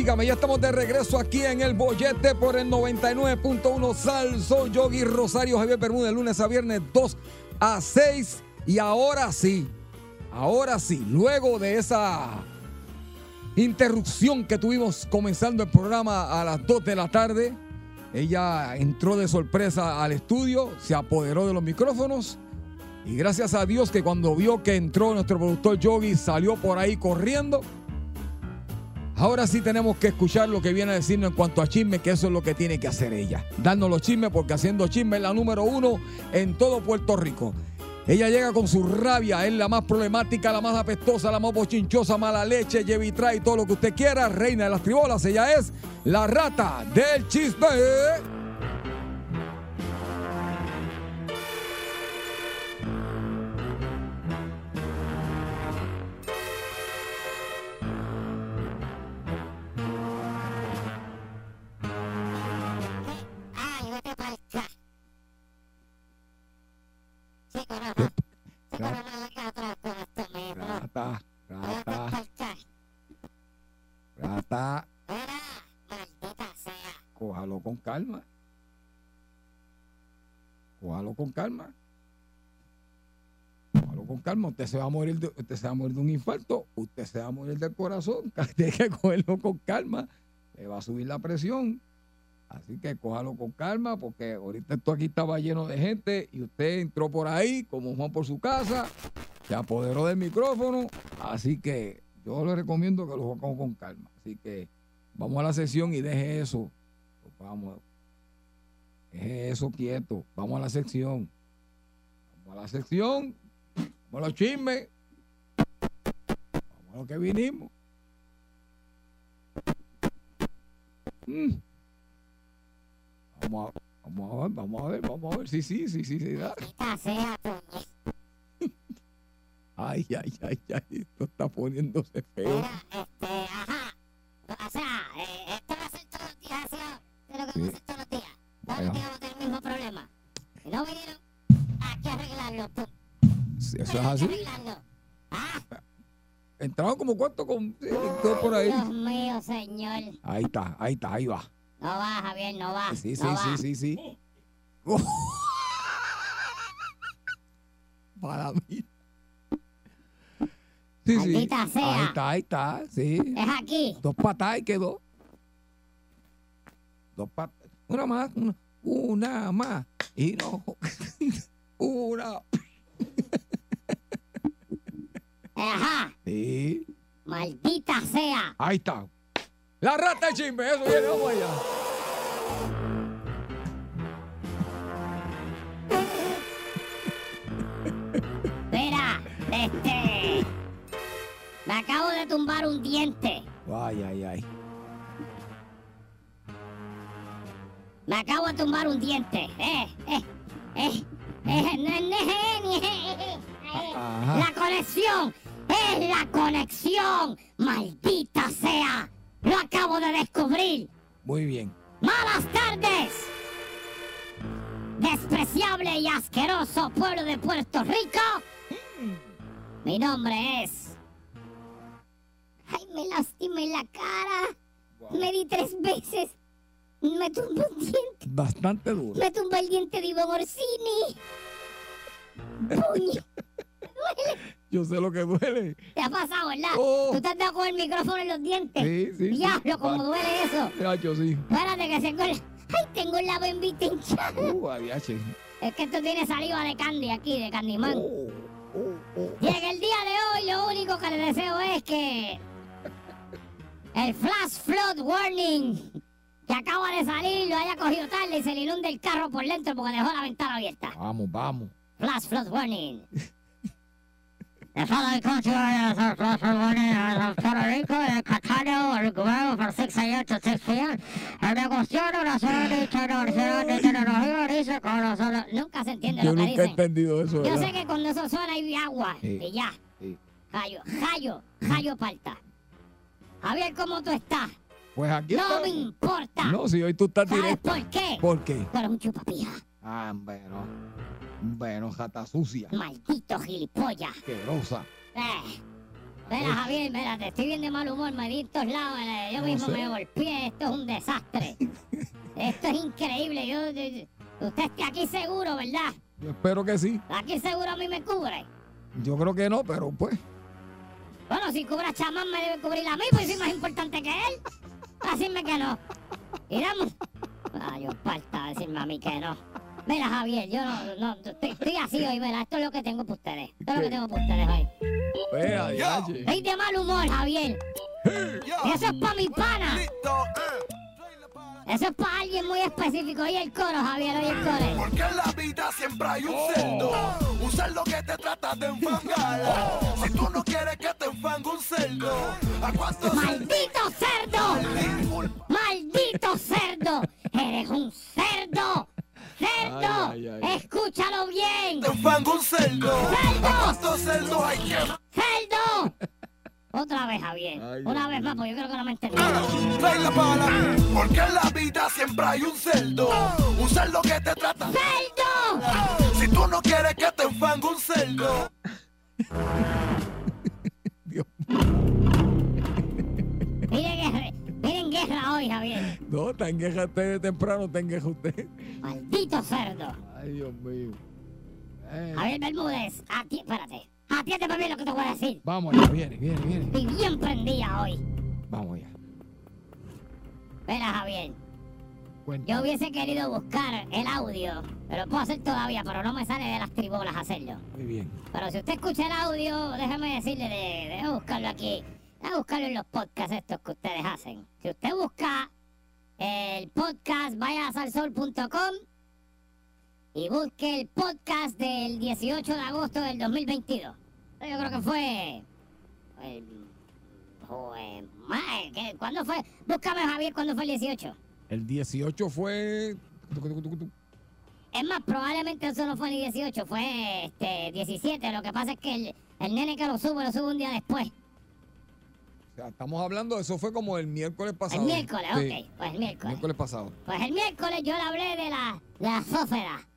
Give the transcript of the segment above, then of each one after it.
Óigame, ya estamos de regreso aquí en el bollete por el 99.1 Sal. Soy Yogi Rosario Javier Bermúdez, lunes a viernes 2 a 6. Y ahora sí, ahora sí, luego de esa interrupción que tuvimos comenzando el programa a las 2 de la tarde, ella entró de sorpresa al estudio, se apoderó de los micrófonos. Y gracias a Dios que cuando vio que entró nuestro productor Yogi salió por ahí corriendo. Ahora sí tenemos que escuchar lo que viene a decirnos en cuanto a chisme, que eso es lo que tiene que hacer ella. Darnos los chismes, porque haciendo chisme es la número uno en todo Puerto Rico. Ella llega con su rabia, es la más problemática, la más apestosa, la más bochinchosa, mala leche, llevitra y todo lo que usted quiera, reina de las tribolas. Ella es la rata del chisme. Rata, rata, rata, cójalo con calma. Cójalo con calma. Cójalo con calma. Usted se va a morir de, usted se va a morir de un infarto. Usted se va a morir del corazón. Tiene que cogerlo con calma. Le va a subir la presión. Así que cójalo con calma porque ahorita esto aquí estaba lleno de gente y usted entró por ahí como Juan por su casa, se apoderó del micrófono. Así que yo le recomiendo que lo haga con calma. Así que vamos a la sesión y deje eso. Vamos. Deje eso quieto. Vamos a la sección. Vamos a la sección. Vamos a los chismes. Vamos a lo que vinimos. Mm. Vamos a, vamos a ver, vamos a ver, vamos a ver. Sí, sí, sí, sí, sí. puñet. Ay, ay, ay, ay. Esto está poniéndose feo. Mira, este, ajá. O sea, eh, esto va a ser todos los días así, de lo que Sí. vamos a hacer todos los días. Todos los días vamos a tener el mismo problema. Y no vinieron aquí a arreglarlo, pum. Si eso es así. arreglarlo. Ah, Entraron como cuánto con sí, todo por ahí. Dios mío, señor. Ahí está, ahí está, ahí va. No va, Javier, no va. Sí, sí, no sí, va. sí, sí. Para mí. Sí, sí. Maldita sea. Ahí está, ahí está, sí. Es aquí. Dos patas y quedó. Dos patas. Una más, una, una más. Y no. una. Ajá. Sí. Maldita sea. Ahí está. La rata de chisme, eso viene, vamos allá. Mira, este. Me acabo de tumbar un diente. Ay, ay, ay. Me acabo de tumbar un diente. Eh, eh, eh. eh, eh, eh. La conexión. Es la conexión. Maldita sea. Lo acabo de descubrir. Muy bien. Malas tardes. Despreciable y asqueroso pueblo de Puerto Rico. Mi nombre es. Ay, me lastimé la cara. Me di tres veces Me tumbó un diente. Bastante duro. Me tumbó el diente de Ivonne Orsini. Puño. Yo sé lo que duele. Te ha pasado, ¿verdad? Oh. Tú te has dado con el micrófono en los dientes. Sí, sí. Diablo, cómo duele eso. Chacho, sí. Espérate que se cuela. Ay, tengo el labo en vista hinchado. Uh, adiache. Es que esto tiene saliva de candy aquí, de Candyman. Oh, oh, oh. Llega el día de hoy, lo único que le deseo es que el flash flood warning que acaba de salir lo haya cogido tarde y se le inunde el carro por dentro porque dejó la ventana abierta. Vamos, vamos. Flash flood warning. The Puerto Rico, el Catania, el gobierno por 6 a.m. to 6 p.m. El negociado, la zona de Universidad de Tecnología dice con los... Nunca se entiende Yo lo que nunca he entendido eso. Yo ¿verdad? sé que cuando eso suena hay agua Sí. y ya. Sí. Jayo, Jayo, Jayo Palta. Javier, ¿cómo tú estás? Pues aquí No está. me importa. No, si hoy tú estás ¿Sabes directo. por qué? ¿Por qué? Tú eres un chupapija. Ah, bueno. Bueno, jata sucia. Maldito gilipollas. Asquerosa. Eh. Mira, Javier, mira, te estoy bien de mal humor, me di en todos lados, eh, yo No mismo sé. me golpeé, esto es un desastre. esto es increíble, yo, yo- usted está aquí seguro, ¿verdad? Yo espero que sí. Aquí seguro a mí me cubre. Yo creo que no, pero pues. Bueno, si cubre a chamán me debe cubrir a mí, pues soy más importante que él. Decirme que no. Y damos. Ay, yo falta decirme a mí que no. Mira, Javier, yo no, no estoy, estoy así hoy, mira, esto es lo que tengo para ustedes. Esto es lo que tengo para ustedes hoy. Pues, adiache. Estoy de mal humor, Javier. Y eso es para mi pana. Eso es para alguien muy específico. Oye el coro, Javier, oye el coro. Porque en la vida siempre hay un cerdo. Un cerdo que te trata de enfangar. Si tú no quieres que te enfangue un cerdo, ¿a cuántos ¡Maldito cerdo! ¡Maldito cerdo! ¡Eres un cerdo! ¡Cerdo! Ay, ay, ay. ¡Escúchalo bien! te enfanga un cerdo? ¿A cuántos cerdos hay que ¡Cerdo! Otra vez, Javier. Ay, Una ay, vez más, porque yo creo que no me entendí. Trae la pala. Porque en la vida siempre hay un cerdo. Un cerdo que te trata. ¡Cerdo! Si tú no quieres que te enfangue un cerdo. Hoy, Javier. No, está en guerra usted de temprano, guerra usted. ¡Maldito cerdo! Ay, Dios mío. Eh, Javier Bermúdez, a ti, espérate. Atiéndeme bien lo que te voy a decir. Vamos allá, viene, viene, viene. Estoy bien prendida hoy. Vamos allá. Mira, Javier. Cuenta. Yo hubiese querido buscar el audio, pero puedo hacer todavía, pero no me sale de las tribolas hacerlo. Muy bien. Pero si usted escucha el audio, déjame decirle de, de buscarlo aquí. De buscarlo en los podcasts estos que ustedes hacen. Si usted busca el podcast, vaya a salsol.com y busque el podcast del 18 de agosto del 2022. Yo creo que fue... el- fue ma- ¿qué? ¿Cuándo fue? Búscame, Javier, ¿cuándo fue el 18? El 18 fue. Es más, probablemente eso no fue ni 18, fue este 17. Lo que pasa es que el, el nene que lo sube, lo sube un día después. Sea, estamos hablando, eso fue como el miércoles pasado. El miércoles, Sí, ok. Pues el miércoles. miércoles pasado. Pues el miércoles yo le hablé de la, de la sófera.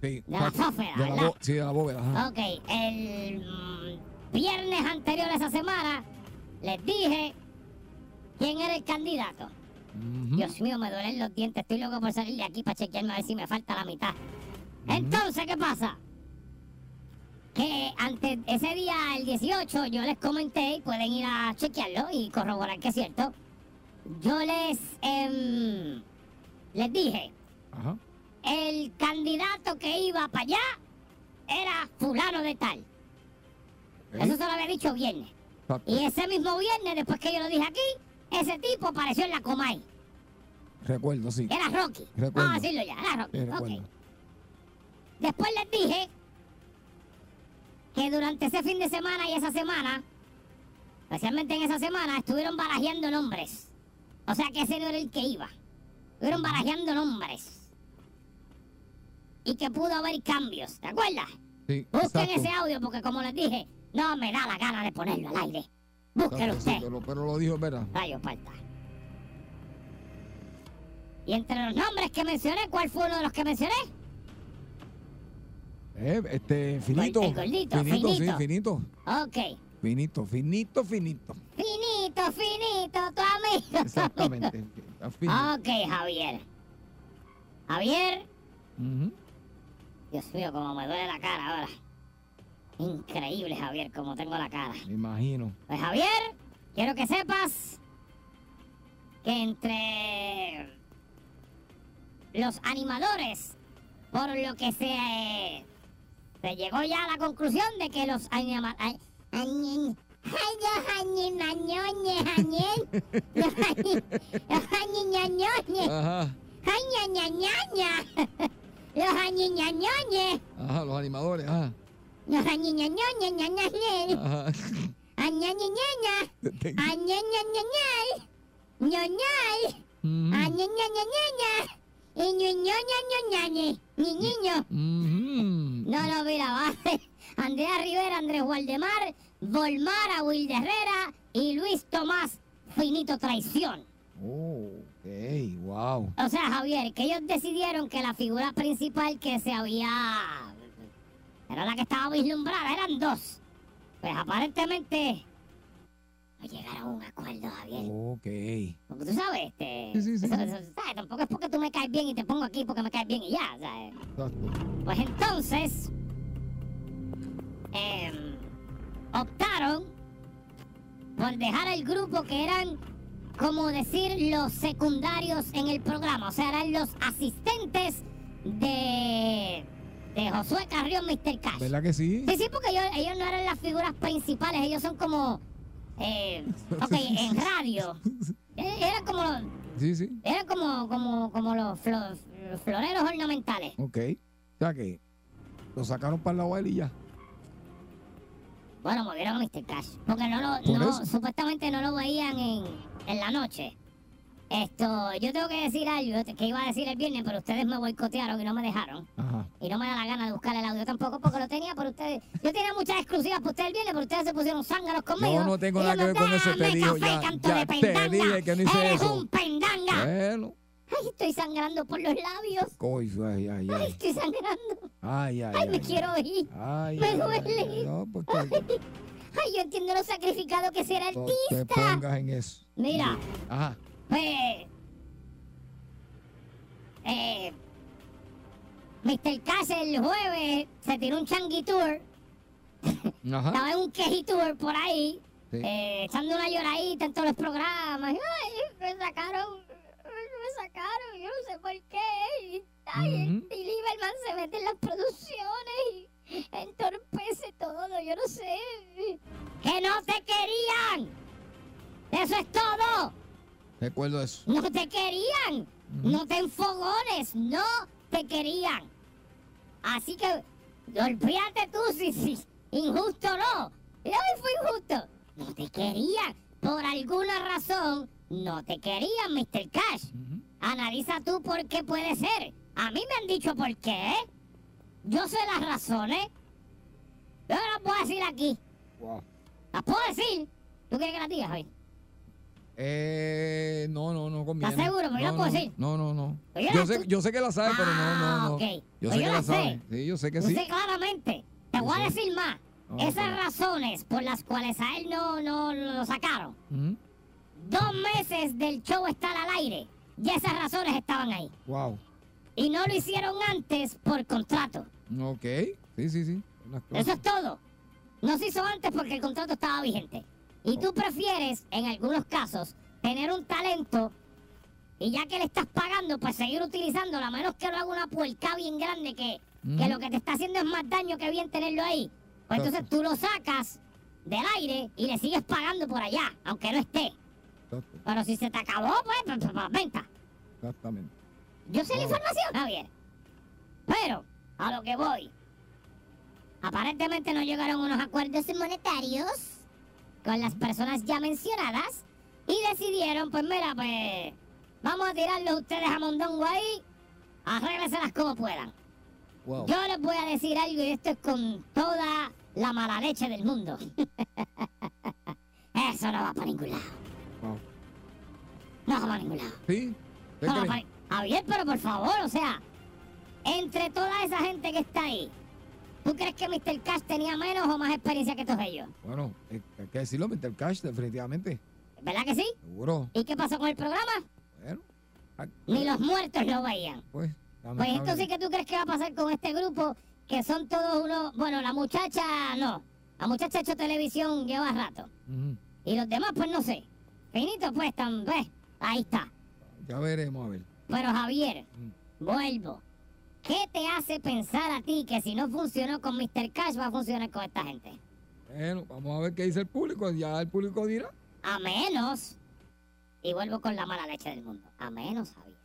Sí. De la sófera, De ¿verdad? bo- sí, de la bóveda. ajá. Ok, el viernes anterior a esa semana les dije quién era el candidato. Dios mío, me duelen los dientes. Estoy loco por salir de aquí para chequearme a ver si me falta la mitad. Entonces, ¿qué pasa? Que antes ese día, el 18, yo les comenté y pueden ir a chequearlo y corroborar que es cierto. Yo les, em, les dije, Ajá. el candidato que iba para allá era fulano de tal. Eso se lo había dicho viernes. Exacto. Y ese mismo viernes, después que yo lo dije aquí, ese tipo apareció en la Comay. Recuerdo, sí. Era Rocky. Recuerdo. Vamos a decirlo ya, era Rocky. Sí. Después les dije que durante ese fin de semana y esa semana, especialmente en esa semana, estuvieron barajeando nombres. O sea que ese no era el que iba. Estuvieron barajeando nombres. Y que pudo haber cambios, ¿te acuerdas? Sí, Busquen exacto. ese audio porque como les dije, no me da la gana de ponerlo al aire. Búsquelo Exacto, sí, usted. pero, pero lo dijo, ¿verdad? Rayo falta. Y entre los nombres que mencioné, ¿cuál fue uno de los que mencioné? Eh, este, finito. el gordito, finito, finito. sí, finito. Ok. Finito, finito, finito. Finito, finito, tu amigo. Exactamente. Ok, Javier. Javier. Dios mío, cómo me duele la cara ahora. Increíble, Javier, cómo tengo la cara. Me imagino. Pues Javier, quiero que sepas que entre los animadores, por lo que se, eh, se llegó ya a la conclusión de que los. Ajá. Los añiñañoñes, Ajá, los animadores. Ajá. los añiñañoñes, ñañañe, Ajá. añañañaña, añañañañay, ñoñay, Ujú. añañañaña, y ñoñoñañoñañe, niñiño. No, no, mira, va. Andrea Rivera, Andrés Waldemar, Volmar, Will Herrera y Luis Tomás, Finito Traición. Oh, ok, wow. O sea, Javier, que ellos decidieron que la figura principal que se había... Era la que estaba vislumbrada, eran dos. Pues aparentemente... No llegaron a un acuerdo, Javier. Ok. Porque tú sabes, este... Sí, sí, sí. eso- eso- ¿sabes? Tampoco es porque tú me caes bien y te pongo aquí porque me caes bien y ya, ¿sabes? Exacto. Pues entonces, em, optaron por dejar el grupo que eran, como decir, los secundarios en el programa. O sea, eran los asistentes de, de Josué Carrión, Mr. Cash. ¿Verdad que sí? Sí, sí, porque ellos, ellos no eran las figuras principales, ellos son como, eh, ok, en radio. Eh, Eran como los, Sí, sí. eran como, como, como los flo- floreros ornamentales. Ok. O sea que lo sacaron para la él y ya. Bueno, movieron a Mr. Cash. Porque no lo, Por no, eso. supuestamente no lo veían en, en la noche. Esto, yo tengo que decir algo que iba a decir el viernes, pero ustedes me boicotearon y no me dejaron. Ajá. Y no me da la gana de buscar el audio tampoco porque lo tenía por ustedes. Yo tenía muchas exclusivas para ustedes el viernes, pero ustedes se pusieron zánganos conmigo. Yo no tengo nada que ver con eso, te "Dame digo ya, canto ya de te dije que no hice Eres eso. un pendanga. Bueno. Ay, estoy sangrando por los labios. Ay, ay, Ay, ay. estoy sangrando. Ay, ay, Ay, ay. me quiero ir. Ay, Me ay, ay, duele. ay. No, porque Ay, yo entiendo lo sacrificado que será no te artista. pongas en eso. Mira, Ajá. Pues. Eh, Mr. Cass el jueves se tiró un changi tour. Ajá. Estaba en un queji tour por ahí, Sí. eh, echando una lloradita en todos los programas. Ay, me sacaron, me sacaron, yo no sé por qué. Ay, y Lieberman se mete en las producciones y entorpece todo, yo no sé. ¡Que no te querían! ¡Eso es todo! Recuerdo eso. No te querían. No te enfogones. No te querían. Así que olvídate tú si, si injusto o no. Y hoy fue injusto. No te querían. Por alguna razón, no te querían, Mr. Cash. Analiza tú por qué puede ser. A mí me han dicho por qué. Yo sé las razones. Yo no las puedo decir aquí. Wow. Las puedo decir. ¿Tú quieres que las digas hoy? Eh, no, no, no conviene. ¿Estás seguro? Yo no, puedo no, decir. No, no, no. Pues yo Yo la- sé, yo sé que la sabe, pero no, no, Ah, no. ok. Yo Pues sé yo que la la sé. sabe. Sí, yo sé que Yo sí. sé claramente. Te voy a decir más. Esas razones por las cuales a él no, no lo sacaron. Ujú. Dos meses del show estar al aire. Ya esas razones estaban ahí. Wow. Y no lo hicieron antes por contrato. Ok. Sí, sí, sí. Eso es todo. No se hizo antes porque el contrato estaba vigente. Y tú prefieres, en algunos casos, tener un talento y ya que le estás pagando, pues seguir utilizándolo, a menos que lo haga una puerca bien grande que, que lo que te está haciendo es más daño que bien tenerlo ahí. Pues entonces tú lo sacas del aire y le sigues pagando por allá, aunque no esté. Exacto, Pero si se te acabó, pues, pues, pues, pues, venta. Exactamente. Yo sé la información, Javier. Pero, a lo que voy. Aparentemente no llegaron unos acuerdos monetarios con las personas ya mencionadas y decidieron, pues mira, pues vamos a tirarlos ustedes a Mondongo ahí, arrégleselas como puedan. Wow. Yo les voy a decir algo y esto es con toda la mala leche del mundo. Eso no va para ningún lado. Wow. No va para ningún lado. ¿Sí? ¿Usted No, cree? Javi- Javier, pero por favor, o sea, entre toda esa gente que está ahí, ¿tú crees que Mr. Cash tenía menos o más experiencia que todos ellos? Bueno, eh, hay que decirlo, Mr. Cash, definitivamente. ¿Verdad que sí? Seguro. ¿Y qué pasó con el programa? Bueno, Ni los muertos lo veían. Pues, Pues entonces, ¿qué tú crees que va a pasar con este grupo? Que son todos unos... Bueno, la muchacha no. La muchacha ha hecho televisión lleva rato. Y los demás, pues no sé. Finito, pues, tan, pues, ahí está. Ya veremos, a ver. Pero Javier, vuelvo. ¿Qué te hace pensar a ti que si no funcionó con Mr. Cash va a funcionar con esta gente? Bueno, vamos a ver qué dice el público. Ya el público dirá. A menos, y vuelvo con la mala leche del mundo, a menos, Javier.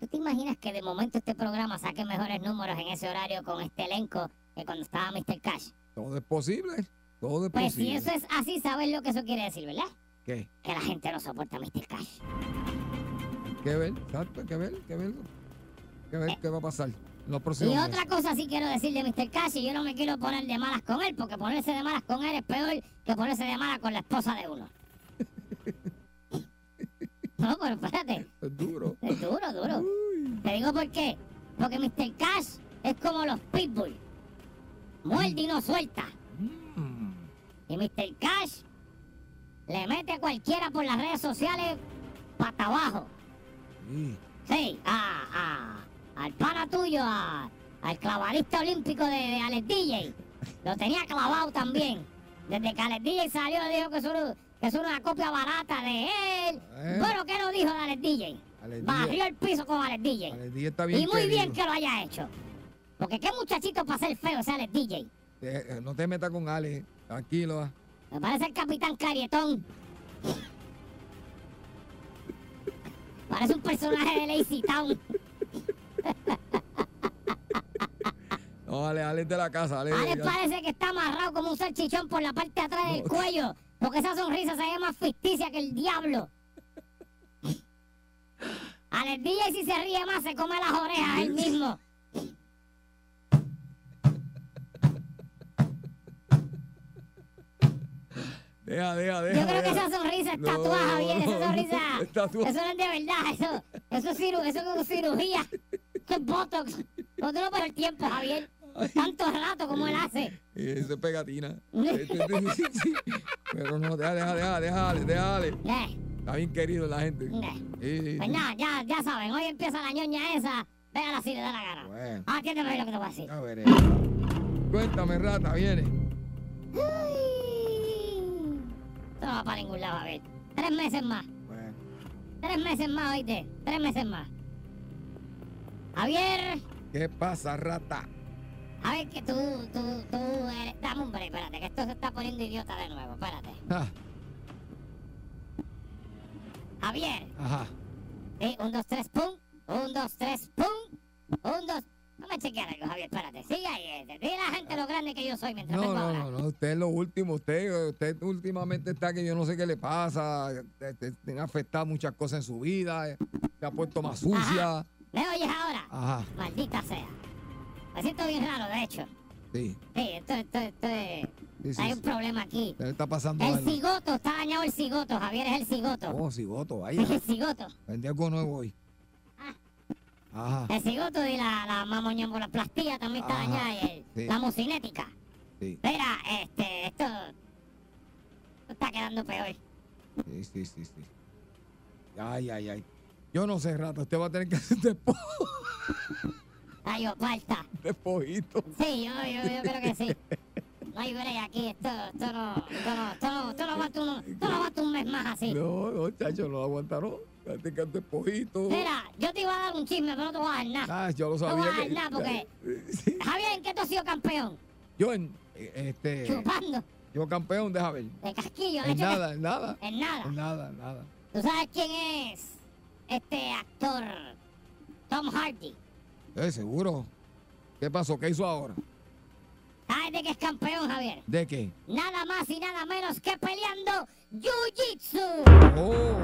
¿Tú te imaginas que de momento este programa saque mejores números en ese horario con este elenco que cuando estaba Mr. Cash? Todo es posible. Todo es Pues si posible. eso es así, sabes lo que eso quiere decir, ¿verdad? ¿Qué? Que la gente no soporta a Mr. Cash. Que ver, exacto, que ver, que ver. Que ver qué va a pasar Y otra meses. cosa sí quiero decir de Mr. Cash, y yo no me quiero poner de malas con él, porque ponerse de malas con él es peor que ponerse de malas con la esposa de uno. No, pero espérate. Es duro. Es duro, duro. Te digo por qué. Porque Mr. Cash es como los pitbull. Muerde y no suelta. Mm. Y Mr. Cash le mete a cualquiera por las redes sociales pata abajo. Sí. Sí, a, a- al pana tuyo, a- al clavarista olímpico de, de Alex DJ. Lo tenía clavado también. Desde que Alex DJ salió, dijo que eso, que eso era una copia barata de él. Eh. Bueno, ¿qué no dijo de Alex DJ? Alex Barrió DJ. el piso con Alex DJ. Alex DJ está bien y muy bien que lo haya hecho. Porque qué muchachito para ser feo ese Alex DJ. Eh, eh, no te metas con Ale, tranquilo. ah. Me parece el capitán Carietón. Parece un personaje de Lazy Town. No, Ale, Ale es de la casa. Ale, Alex ya- parece que está amarrado como un salchichón por la parte de atrás del No. cuello. Porque esa sonrisa se ve más ficticia que el diablo. Alex DJ si se ríe más se come las orejas él mismo. Deja, deja, deja. Yo creo que esa sonrisa es No, tatuada, Javier, esa no, sonrisa. es. Eso no es de verdad, eso, eso es ciru- eso es como cirugía. Es botox. No te lo el tiempo, Javier. Tanto rato como él hace. Y Eso es pegatina. Pero no, deja, deja, deja, déjale, déjale. Eh, Está bien querido la gente. eh. Pues nada, ya, ya saben, hoy empieza la ñoña esa. Véala si le da la gana. Bueno. Atiéndeme lo que te voy a decir. Ya veré. Cuéntame, rata, viene. Ay. Esto no va para ningún lado, Javier. Tres meses más. Bueno. Tres meses más, oíste. Tres meses más. Javier, ¿Qué pasa, rata? a ver que tú, tú, tú eres... Dame un break, espérate, que esto se está poniendo idiota de nuevo, espérate. Ah, Javier, Ajá. sí, un, dos, tres, pum. Un, dos, tres, pum. Un, dos... Vamos a chequear algo, Javier, espérate. Sigue ahí, eh. Dile a la gente lo grande que yo soy mientras No, vengo no, ahora. no, no, usted es lo último, usted, usted últimamente está que yo no sé qué le pasa, te- te- tiene afectado muchas cosas en su vida, eh, se ha puesto más sucia. ¿Me oyes ahora? Ajá, Maldita sea. Me siento bien raro, de hecho. sí, Sí, esto, esto, esto es... Hay un problema aquí. Está pasando El algo. cigoto, está dañado el cigoto, Javier es el cigoto. Oh, cigoto, Es vaya, el cigoto. vendí algo nuevo hoy. Ajá, El cigoto y la, la mamoñambuloplastía también está Ajá, dañada. Y el- sí. La mucinética. sí, Mira, este, esto, esto está quedando peor. sí, sí, sí, sí. Ay, ay, ay. Yo no sé, rata, usted va a tener que hacer despo Ay, falta. despojito. Sí, yo, yo, yo creo que sí. No hay break aquí, esto, esto no, esto no, esto no, esto no aguanta un, esto no aguanta un mes más así. No, no, chacho, no aguantaron. Tener que despojito. Mira, yo te iba a dar un chisme, pero no te voy a dar nada. Ah, yo lo No sabía. voy a dar nada porque- Sí. Javier, ¿en qué tú has sido campeón? Yo en eh, este Chupando, yo campeón, deja ver. de casquillo. En que- nada, en nada. En nada. En nada, en nada. ¿Tú sabes quién es este actor Tom Hardy? Eh, seguro. ¿Qué pasó? ¿Qué hizo ahora? ¿Sabes de qué es campeón, Javier? ¿De qué? Nada más y nada menos que peleando Jiu-Jitsu. Oh,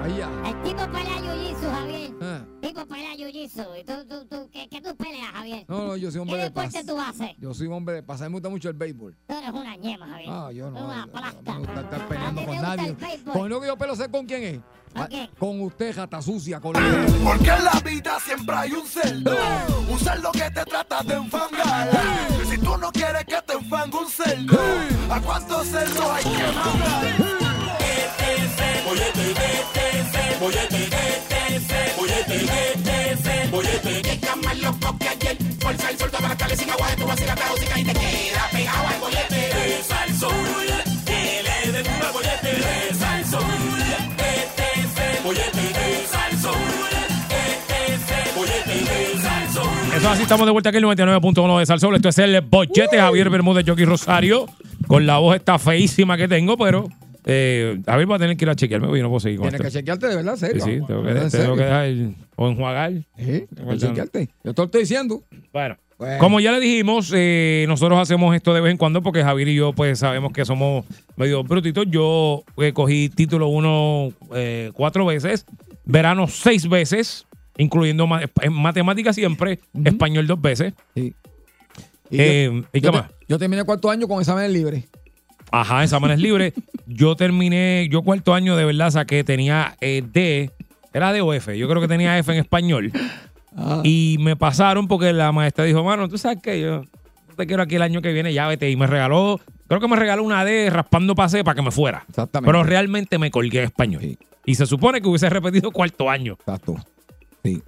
vaya. El tipo pelea Jiu-Jitsu, Javier. Ah, El tipo pelea Jiu-Jitsu. ¿Y tú, tú, tú, qué, qué tú peleas, Javier? No, no, yo soy ¿Qué hombre de paz. deporte tú haces? Yo soy hombre de paz. A mí me gusta mucho el béisbol. Tú eres una ñema, Javier. Ah, yo no. Una plasta. No me gusta estar ¿A peleando con nadie. Con lo que yo pelo sé con quién es. ¿Con quién? Con usted, jata sucia, con Porque en la vida siempre hay un cerdo. Un cerdo que te trata de enfangar. Y si tú no quieres que te enfangue un cerdo, ¿a cuántos cerdos hay que mandar? Bollete, bollete, bollete, ese bollete, es el bollete. Que está más loco que ayer. Por sal sol, todas las tardes sin agua, tú vacilas la música y te queda pegado al bollete. Salsón, que Eso así, estamos de vuelta aquí en el 99.1 de Salsol. Esto es el bollete Javier Bermúdez, Jockey Rosario. Con la voz esta feísima que tengo, pero eh, Javier va a tener que ir a chequearme porque yo no puedo seguir con Tienes que chequearte de verdad, Sí, serio. sí, tengo que, ¿En tengo serio? que dejar o enjuagar. Sí, que chequearte. Yo te lo estoy diciendo. Bueno, Bueno. como ya le dijimos, eh, nosotros hacemos esto de vez en cuando porque Javier y yo pues sabemos que somos medio brutitos. Yo eh, cogí título uno eh, cuatro veces, verano seis veces, incluyendo ma- en matemáticas siempre, español dos veces. Sí. Eh, yo, ¿y qué yo te- más? yo terminé cuarto año con exámenes libres. Ajá, exámenes libres. Yo terminé, yo cuarto año de verdad saqué, tenía eh, D, era D o F, yo creo que tenía F en español. Ah. Y me pasaron porque la maestra dijo, mano, tú sabes que yo no te quiero aquí el año que viene, ya vete. Y me regaló, creo que me regaló una D raspando pase para que me fuera. Exactamente. Pero realmente me colgué en español. Sí. Y se supone que hubiese repetido cuarto año. Exacto. Sí.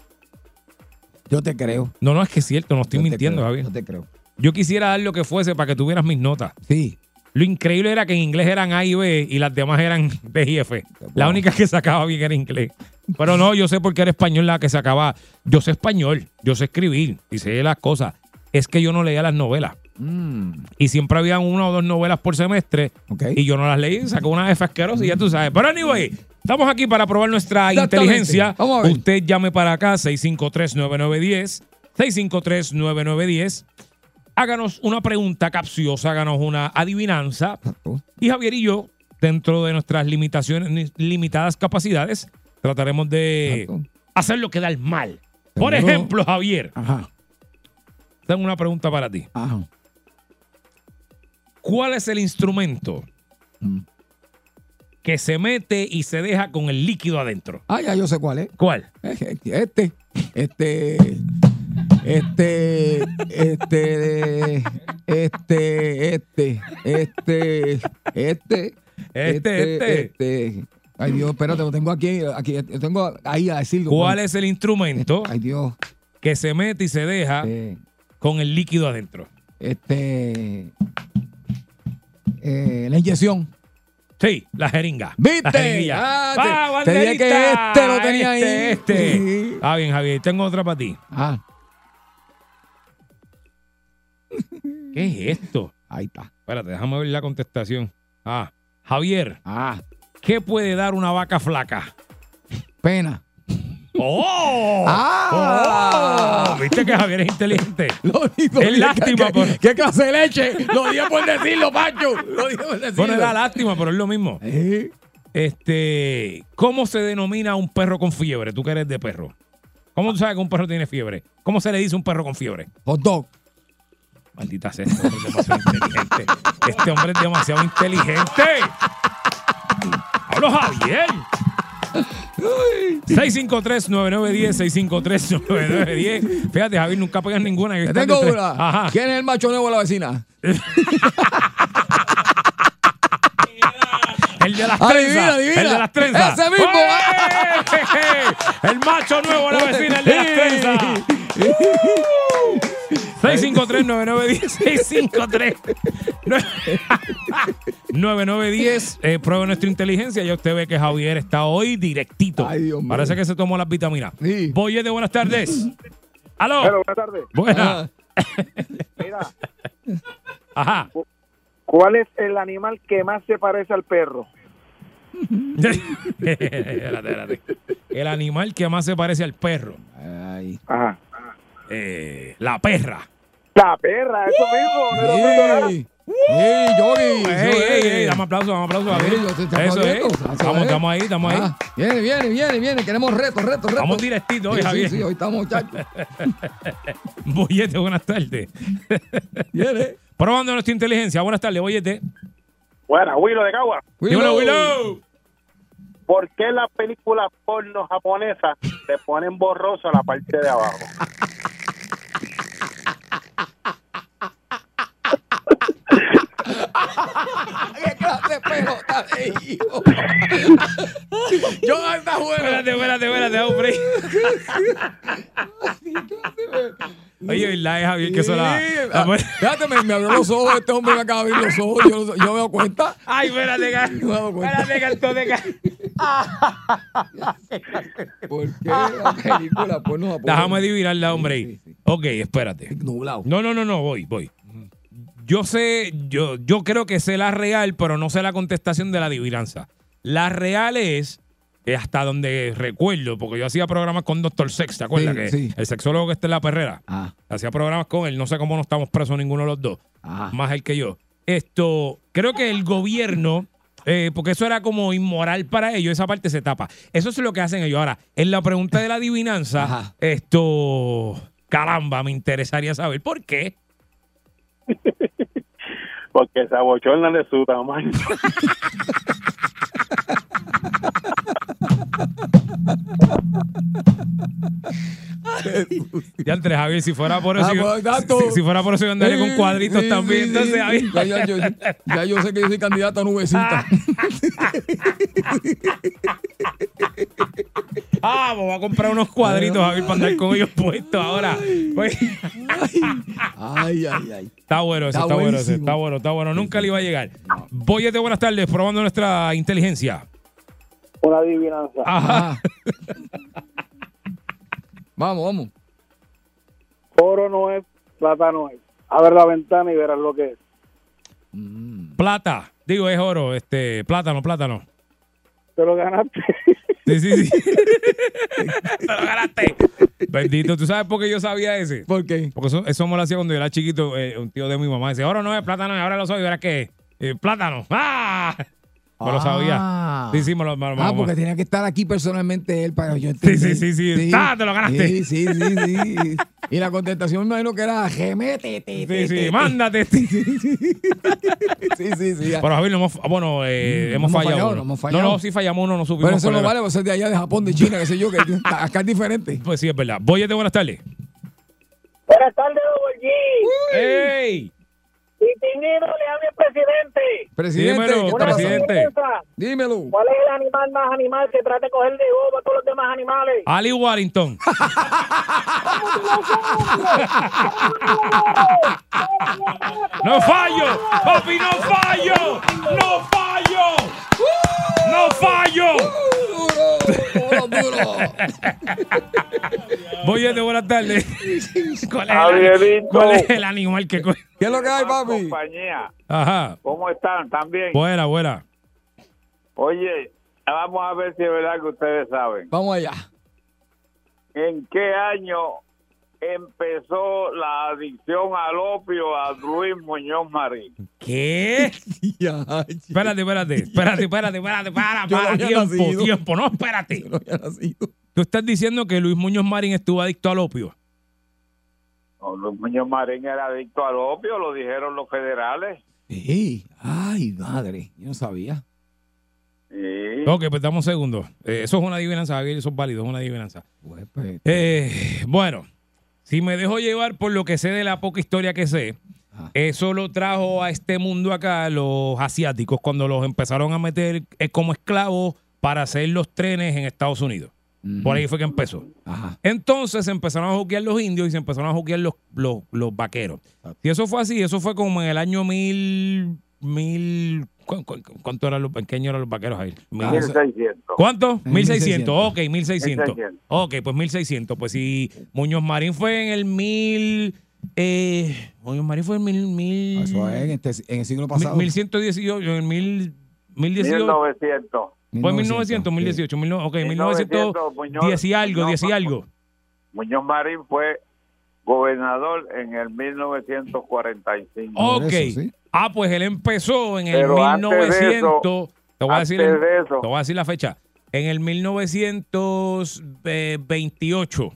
Yo te creo. No, no, es que es cierto, no estoy Yo mintiendo, creo, Javier. Yo te creo. Yo quisiera dar lo que fuese para que tuvieras mis notas. Sí. Lo increíble era que en inglés eran A y B y las demás eran D y F. La única que sacaba bien era inglés. Pero no, yo sé por qué era español la que sacaba. Yo sé español, yo sé escribir y sé las cosas. Es que yo no leía las novelas. Mm, Y siempre había una o dos novelas por semestre y yo no las leí, sacó una F asquerosa y ya tú sabes. Pero anyway, estamos aquí para probar nuestra inteligencia. Vamos a ver. Usted llame para acá, 653-9910. 653-9910. Háganos una pregunta capciosa, háganos una adivinanza. Y Javier y yo, dentro de nuestras limitaciones, limitadas capacidades, trataremos de hacer lo que da el mal. Por Seguro. ejemplo, Javier, Ajá. tengo una pregunta para ti. Ajá. ¿Cuál es el instrumento Mm. Que se mete y se deja con el líquido adentro? Ah, ya yo sé cuál es. ¿Cuál? Este, este, este, este, este, este, este, este, este, este. este. Ay Dios, espérate, lo tengo aquí, aquí, tengo ahí a decirlo. ¿Cuál es el instrumento Ay Dios, que se mete y se deja con el líquido adentro? este, eh, la inyección. Sí, la jeringa. ¿Viste? La jeringuilla. Ah, te- te dije que este lo tenía Este, ahí. Este. Ah, bien, Javier. Tengo otra para ti. Ah, ¿Qué es esto? ahí está. Espérate, déjame ver la contestación. Ah, Javier, Ah, ¿qué puede dar una vaca flaca? pena. ¡Oh! Ah. ¡Oh! ¿Viste que Javier es inteligente? Lo Es ¿qué- lástima, ¿Qué, por- qué clase de leche? Lo dije por decirlo, Pacho. Lo dije por decirlo. Bueno, da lástima, pero es lo mismo. Eh, Este, ¿cómo se denomina un perro con fiebre? Tú que eres de perro. ¿Cómo tú sabes que un perro tiene fiebre? ¿Cómo se le dice un perro con fiebre? hot dog. Maldita sea, este hombre es demasiado inteligente. Este hombre es demasiado inteligente. Hablo Javier. 653-9910, 653-9910. Fíjate, Javier, nunca pegas ninguna. Te tengo una. Ajá. ¿Quién es el macho nuevo de la vecina? El de las Adivina, trenzas. adivina. El de las trenzas. Ese mismo. ¡Eh! El macho nuevo de la vecina, el de las trenzas. 653-9910, 653-9910. Eh, pruebe nuestra inteligencia. Ya usted ve que Javier está hoy directito. Ay, Dios mío. Parece que se tomó las vitaminas. Sí. Boyete, buenas tardes. ¿Aló? buenas tardes. Buenas. Mira, Ajá. ¿cuál es el animal que más se parece al perro? espérate, espérate. El animal que más se parece al perro. Ay. Ajá. Eh, la perra. La perra, eso mismo. otro nada. ¡Ey! ¡Ey, Yogi! Ey, ey, ey, dame aplauso, dame aplauso. Te- estamos Eso es. Estamos, es. estamos ahí, estamos ahí. Ah, viene, viene, viene, viene. Queremos retos, retos, retos. Estamos directitos hoy, Sí, Javier. Sí, sí, hoy estamos, muchachos. Boyete, buenas tardes. Viene. Probando nuestra inteligencia. Buenas tardes, Boyete. Bueno, Willow de Cagua. Dímelo, Willow. ¿Por qué las películas porno japonesas le ponen borroso la parte de abajo? ¿Qué clase de pelota de hijo. Yo anda bueno. Espérate, espérate, espérate, hombre. Oye, ¿verdad, es Javier, que eso la... La- ah, Fíjate, me, me abrió los ojos, este hombre me acaba de abrir los ojos, yo, yo me doy cuenta. Ay, espérate, ca- No me he dado cuenta. espérate, cantón de ca- ¿Por qué la película? Pues no, Déjame adivinarla, hombre. Sí, sí, sí. Ok, espérate. Nublado. No, no, no, no, voy, voy. Yo sé, yo, yo creo que sé la real, pero no sé la contestación de la adivinanza. La real es, hasta donde recuerdo, porque yo hacía programas con Doctor Sex, ¿te acuerdas? Sí, que sí. El sexólogo que está en la perrera. Ah, Hacía programas con él, no sé cómo no estamos presos ninguno de los dos, ah. más él que yo. Esto, creo que el gobierno, eh, porque eso era como inmoral para ellos, esa parte se tapa. Eso es lo que hacen ellos. Ahora, en la pregunta de la adivinanza, Ajá. esto, caramba, me interesaría saber por qué. Porque se abochornan de su tamaño. Ya entre Javier, si fuera por eso, Ah, yo- pues, si, si fuera por eso yo andaría con cuadritos sí, también. sí, entonces, sí. Javier. Ya, ya, yo, ya yo sé que yo soy candidato a nubecita. Ah, me voy a comprar unos cuadritos, Javier, para andar con ellos puestos ahora. Pues, Ay, ay, ay. está bueno, eso, Está está, bueno, ese, buenísimo. está bueno, está bueno. Nunca le iba a llegar. Boyete, buenas tardes, probando nuestra inteligencia. Una adivinanza. Ajá. Vamos, vamos. Oro no es, plata no es. Abre la ventana y verás lo que es. Mm. Plata, digo, es oro, este, plátano, plátano. Te lo ganaste. Sí, sí, sí. Te lo ganaste. Bendito, ¿tú sabes por qué yo sabía ese? ¿Por qué? Porque eso, eso me lo hacía cuando yo era chiquito, eh, un tío de mi mamá. Dice, ahora no es plátano, y ahora lo soy, ¿verdad qué? Eh, plátano. ¡Ah! Me lo sabía. Ah. Sí, sí, me lo, me lo- me Ah, porque tenía que estar aquí personalmente él para yo Sí, entender. sí, sí, sí. Ah, te lo ganaste. Sí, sí, sí, sí. Y la contestación me imagino que era gemete. Sí, sí, mándate. Sí, Sí, sí, sí. Pero Javier, no hemos, bueno, eh, Mm, hemos, no hemos fallado. uno. no hemos fallado. No, no, sí fallamos uno, no supimos. Pero eso no vale, vos sos de allá de Japón, de China, qué sé yo, que acá es diferente. Pues sí, es verdad. Boyete, buenas tardes. Buenas tardes, Don ¡Ey! Y Tinino le habla el presidente. Presidente, Dímelo, presidente. Dímelo. ¿Cuál es el animal más animal que trata de coger de bobo a todos los demás animales? Ali Warrington. ¡No fallo! ¡Papi, no fallo! ¡No fallo! ¡No fallo! Duro, duro, duro. Boyete, buenas tardes. ¿Cuál es, el, cuál es el animal que coge? ¿Qué es lo que hay, papi? Compañía, Ajá. ¿cómo están? ¿También? Buena, buena. Oye, vamos a ver si es verdad que ustedes saben. Vamos allá. ¿En qué año empezó la adicción al opio a Luis Muñoz Marín? ¿Qué? Espérate, espérate, espérate, espérate, espérate, para, para, tiempo, nacido. tiempo, no, espérate. no había nacido. Tú estás diciendo que Luis Muñoz Marín estuvo adicto al opio. No, Luis Muñoz Marín era adicto al opio, lo dijeron los federales. Sí. Ay, madre. Yo no sabía. Sí. Ok, pues dame un segundo. Eh, eso es una adivinanza, eso es válido, es una adivinanza. Pues, pues, Eh, bueno, si me dejo llevar por lo que sé de la poca historia que sé, Ajá. eso lo trajo a este mundo acá los asiáticos cuando los empezaron a meter eh, como esclavos para hacer los trenes en Estados Unidos. Por ahí fue que empezó. Ajá. Entonces se empezaron a juquear los indios y se empezaron a juquear los, los, los vaqueros. Si eso fue así, eso fue como en el año mil... mil ¿cu- cu- ¿Cuánto eran los pequeños eran los vaqueros ahí? Mil- 1600. ¿Cuánto? En 1600. 1600. Ok, 1600. 1600. Ok, pues 1600. Pues si Muñoz Marín fue en el mil. Eh, Muñoz Marín fue en mil. mil Eso es en, este, en el siglo mil- pasado. 1118, en el mil. 1018. 1900. Fue en 1900, 1018. mil no- ok, 1900, 1910 y algo, 10 y algo. Muñoz Marín fue gobernador en el 1945. Ok. eso, sí. Ah, pues él empezó en el Pero de 1900. te voy a decir. el- de eso, Te voy a decir la fecha. En el 1928.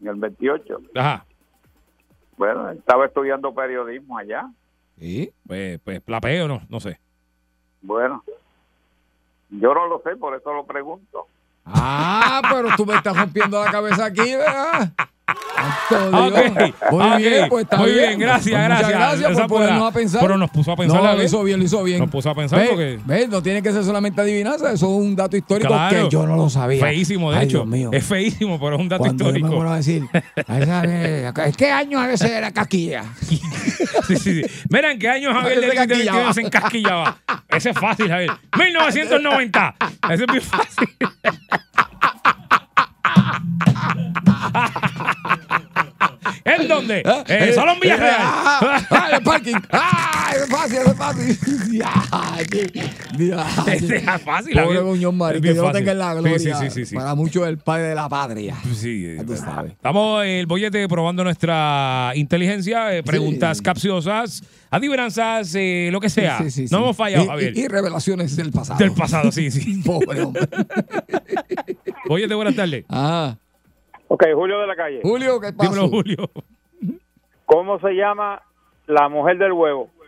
en el 28. Ajá. Bueno, estaba estudiando periodismo allá. Sí. Pues, pues plapeo, no, no sé. Bueno, yo no lo sé, por eso lo pregunto. Ah, pero tú me estás rompiendo la cabeza aquí, ¿verdad? Santo Dios. Ok, Muy bien, pues está muy bien. bien, gracias, Pues gracias. Gracias por la- ponernos a pensar. pero nos puso a pensar, No, la lo hizo bien, lo hizo bien. Nos puso a pensar porque- no tiene que ser solamente adivinanza, eso es un dato histórico Claro. que yo no lo sabía. Feísimo, de Ay, hecho. Dios mío. Es feísimo, pero es un dato Cuando yo me histórico. vuelvo a decir, "Ay, sabe, ¿qué año a veces era casquilla? Sí, sí, sí. Mira, ¿en qué año Javier Ese de casquillaba. se encasquillaba? Ese es fácil, Javier. 1990. Ese es muy fácil. ¿En dónde? En el Salón Villarreal. Ah, ah, el parking. Ah, es fácil, es fácil. Ese es fácil. Pobre. Muñoz Marín, que Dios tenga en la gloria. Sí, sí, sí. sí. Para muchos el padre de la patria. Sí, Ya tú sabes. Estamos en el bollete probando nuestra inteligencia, eh, preguntas Sí. capciosas, adivinanzas, eh, lo que sea. Sí. No hemos fallado, Y- Javier. Y, y revelaciones del pasado. Del pasado, sí, sí. Pobre hombre. Bollete, buenas tardes. Ah, Ok, Julio de la calle. Julio, ¿qué pasó? Dímelo, Julio. ¿Cómo se llama la mujer del huevo?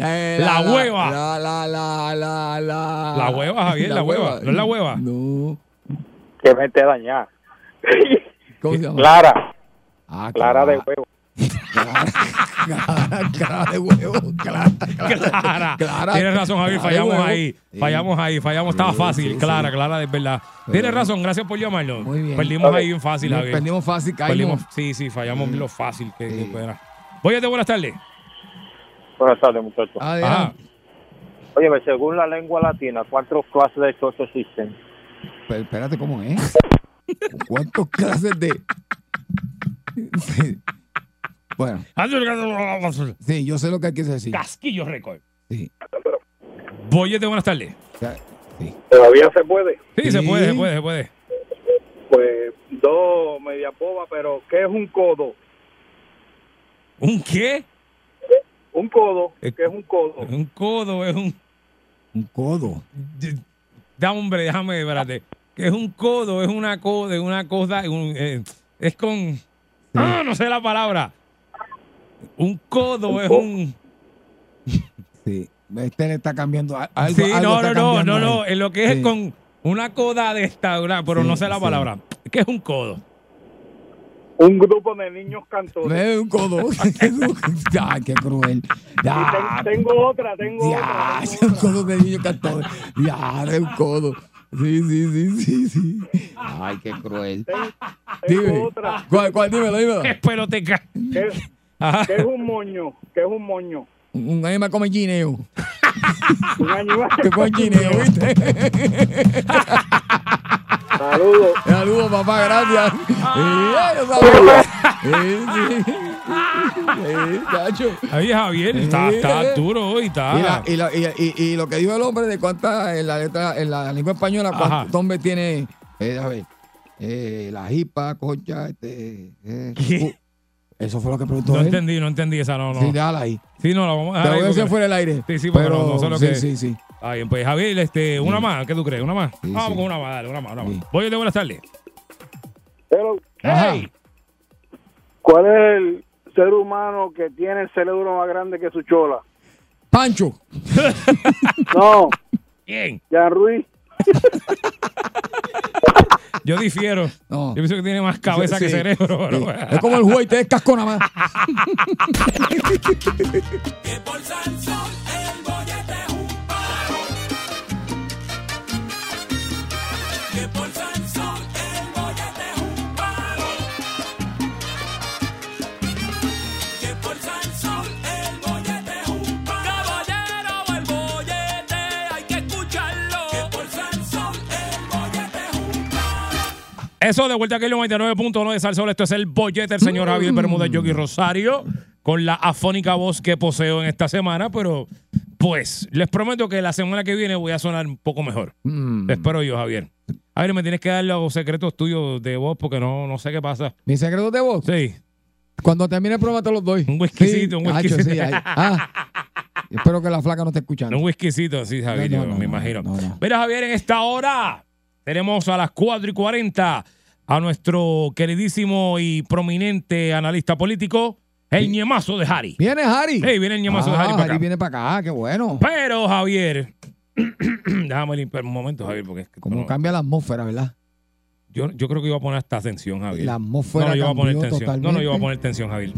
Eh, La hueva. La, la, la, la, la. La hueva, Javier, la hueva. ¿No es la hueva? No. Que me te dañar. ¿Cómo se llama? Clara, Ah, Clara de huevo. Clara, clara de huevo. Clara, Clara. Clara. Tienes razón, Javier. De Fallamos ahí. Fallamos ahí. Fallamos. Estaba fácil. sí, Clara, sí. Clara, es verdad. Tienes razón. Gracias por llamarnos. Muy bien. Perdimos ahí bien fácil, Javier. Perdimos fácil, caímos. Perdimos- sí, sí, fallamos lo fácil que, Sí. Bollete, buenas tardes. Buenas tardes, muchachos. Adelante. Oye, según la lengua latina, ¿cuántas clases de chocho existen? Pero espérate, ¿cómo es? ¿Cuántas clases de...? Bueno, sí, yo sé lo que hay que decir. Casquillo récord. Sí. Bollete, buenas tardes. O sea, sí. ¿Todavía se puede? Sí, se puede, se puede, se puede. Pues dos media boba, pero ¿qué es un codo? ¿Un qué? Un codo, Eh, ¿qué es un codo? Un codo, es un. Un codo. Da, hombre, déjame, espérate. Que es un codo, es una coda, es una cosa, un, eh, es con. Ah, no sé la palabra. Un codo es un. Sí. Este le está cambiando algo. sí, algo no, está no, no, no. En lo que es Sí. con una coda de esta, pero Sí, no sé la sí. palabra. ¿Qué es un codo? Un grupo de niños cantores. Ve un codo. Ay, qué cruel. Ya, Ten- tengo otra, tengo ya, otra. es tengo un codo de niño cantor. Ya, es un codo. Sí, sí, sí, sí, sí. Ay, qué cruel. Tengo Dime. otra. ¿Cuál, cuál? Dímelo, dímelo. Es peloteca. ¿Qué, Ajá. qué es un moño? ¿Qué es un moño? Un animal come guineo. Un animal. Que come guineo, ¿viste? Saludos. Saludos, papá, gracias. Sí, sabía. Sí, sí. Ahí Javier, está, está duro hoy, está. Y, la- y, la- y- y- y lo que dijo el hombre de cuántas en la letra, en la lengua española, cuántos hombres tiene, eh, a ver, eh, la jipa, concha, este. eh, ¿Qué? Eso fue lo que preguntó no él. entendí, no entendí esa, no, no. Sí, déjala ahí. Sí, no, la vamos a dejar lo ahí voy a decir porque- fuera del aire. Sí, sí, pero no- no sé lo sí, que- sí, sí. Está bien, pues Javier, este, una más, ¿qué tú crees? ¿Una más? Sí, Vamos sí. con una más, dale, una más, una más. Sí. Voy de buenas tardes. Pero. Hey, ¿cuál es el ser humano que tiene el cerebro más grande que su chola? Pancho. No, bien, Jan Ruiz. yo difiero. No. Yo pienso que tiene más cabeza Sí, que sí, cerebro. sí. Es como el juez, te es casco nada más. Eso de vuelta aquí el 99.1 de Salsol. Esto es el bollete del señor Javier Bermúdez Yogi Rosario con la afónica voz que poseo en esta semana, pero pues les prometo que la semana que viene voy a sonar un poco mejor. Mm. Espero yo, Javier. A ver, me tienes que dar los secretos tuyos de voz porque no, no sé qué pasa. Mi secreto de voz. Sí. Cuando termine el programa te los doy. Un whiskycito, un whiskycito. sí. Ah. Espero que la flaca no esté escuchando. Un whiskycito, sí, Javier, No, no, yo no, me no, imagino. no, no. Mira, Javier, en esta hora tenemos a las 4 y 40 a nuestro queridísimo y prominente analista político, el ñemazo de Harry. ¿Viene Harry? Hey, viene el ñemazo de Harry Ah, para acá. viene para acá, qué bueno. Pero, Javier, Déjame limpiar un momento, Javier, porque es que Como no- cambia la atmósfera, ¿verdad? yo, yo creo que iba a poner hasta tensión, Javier. La atmósfera no, no, yo voy a poner cambió tensión. No, no, yo voy a poner tensión, Javier.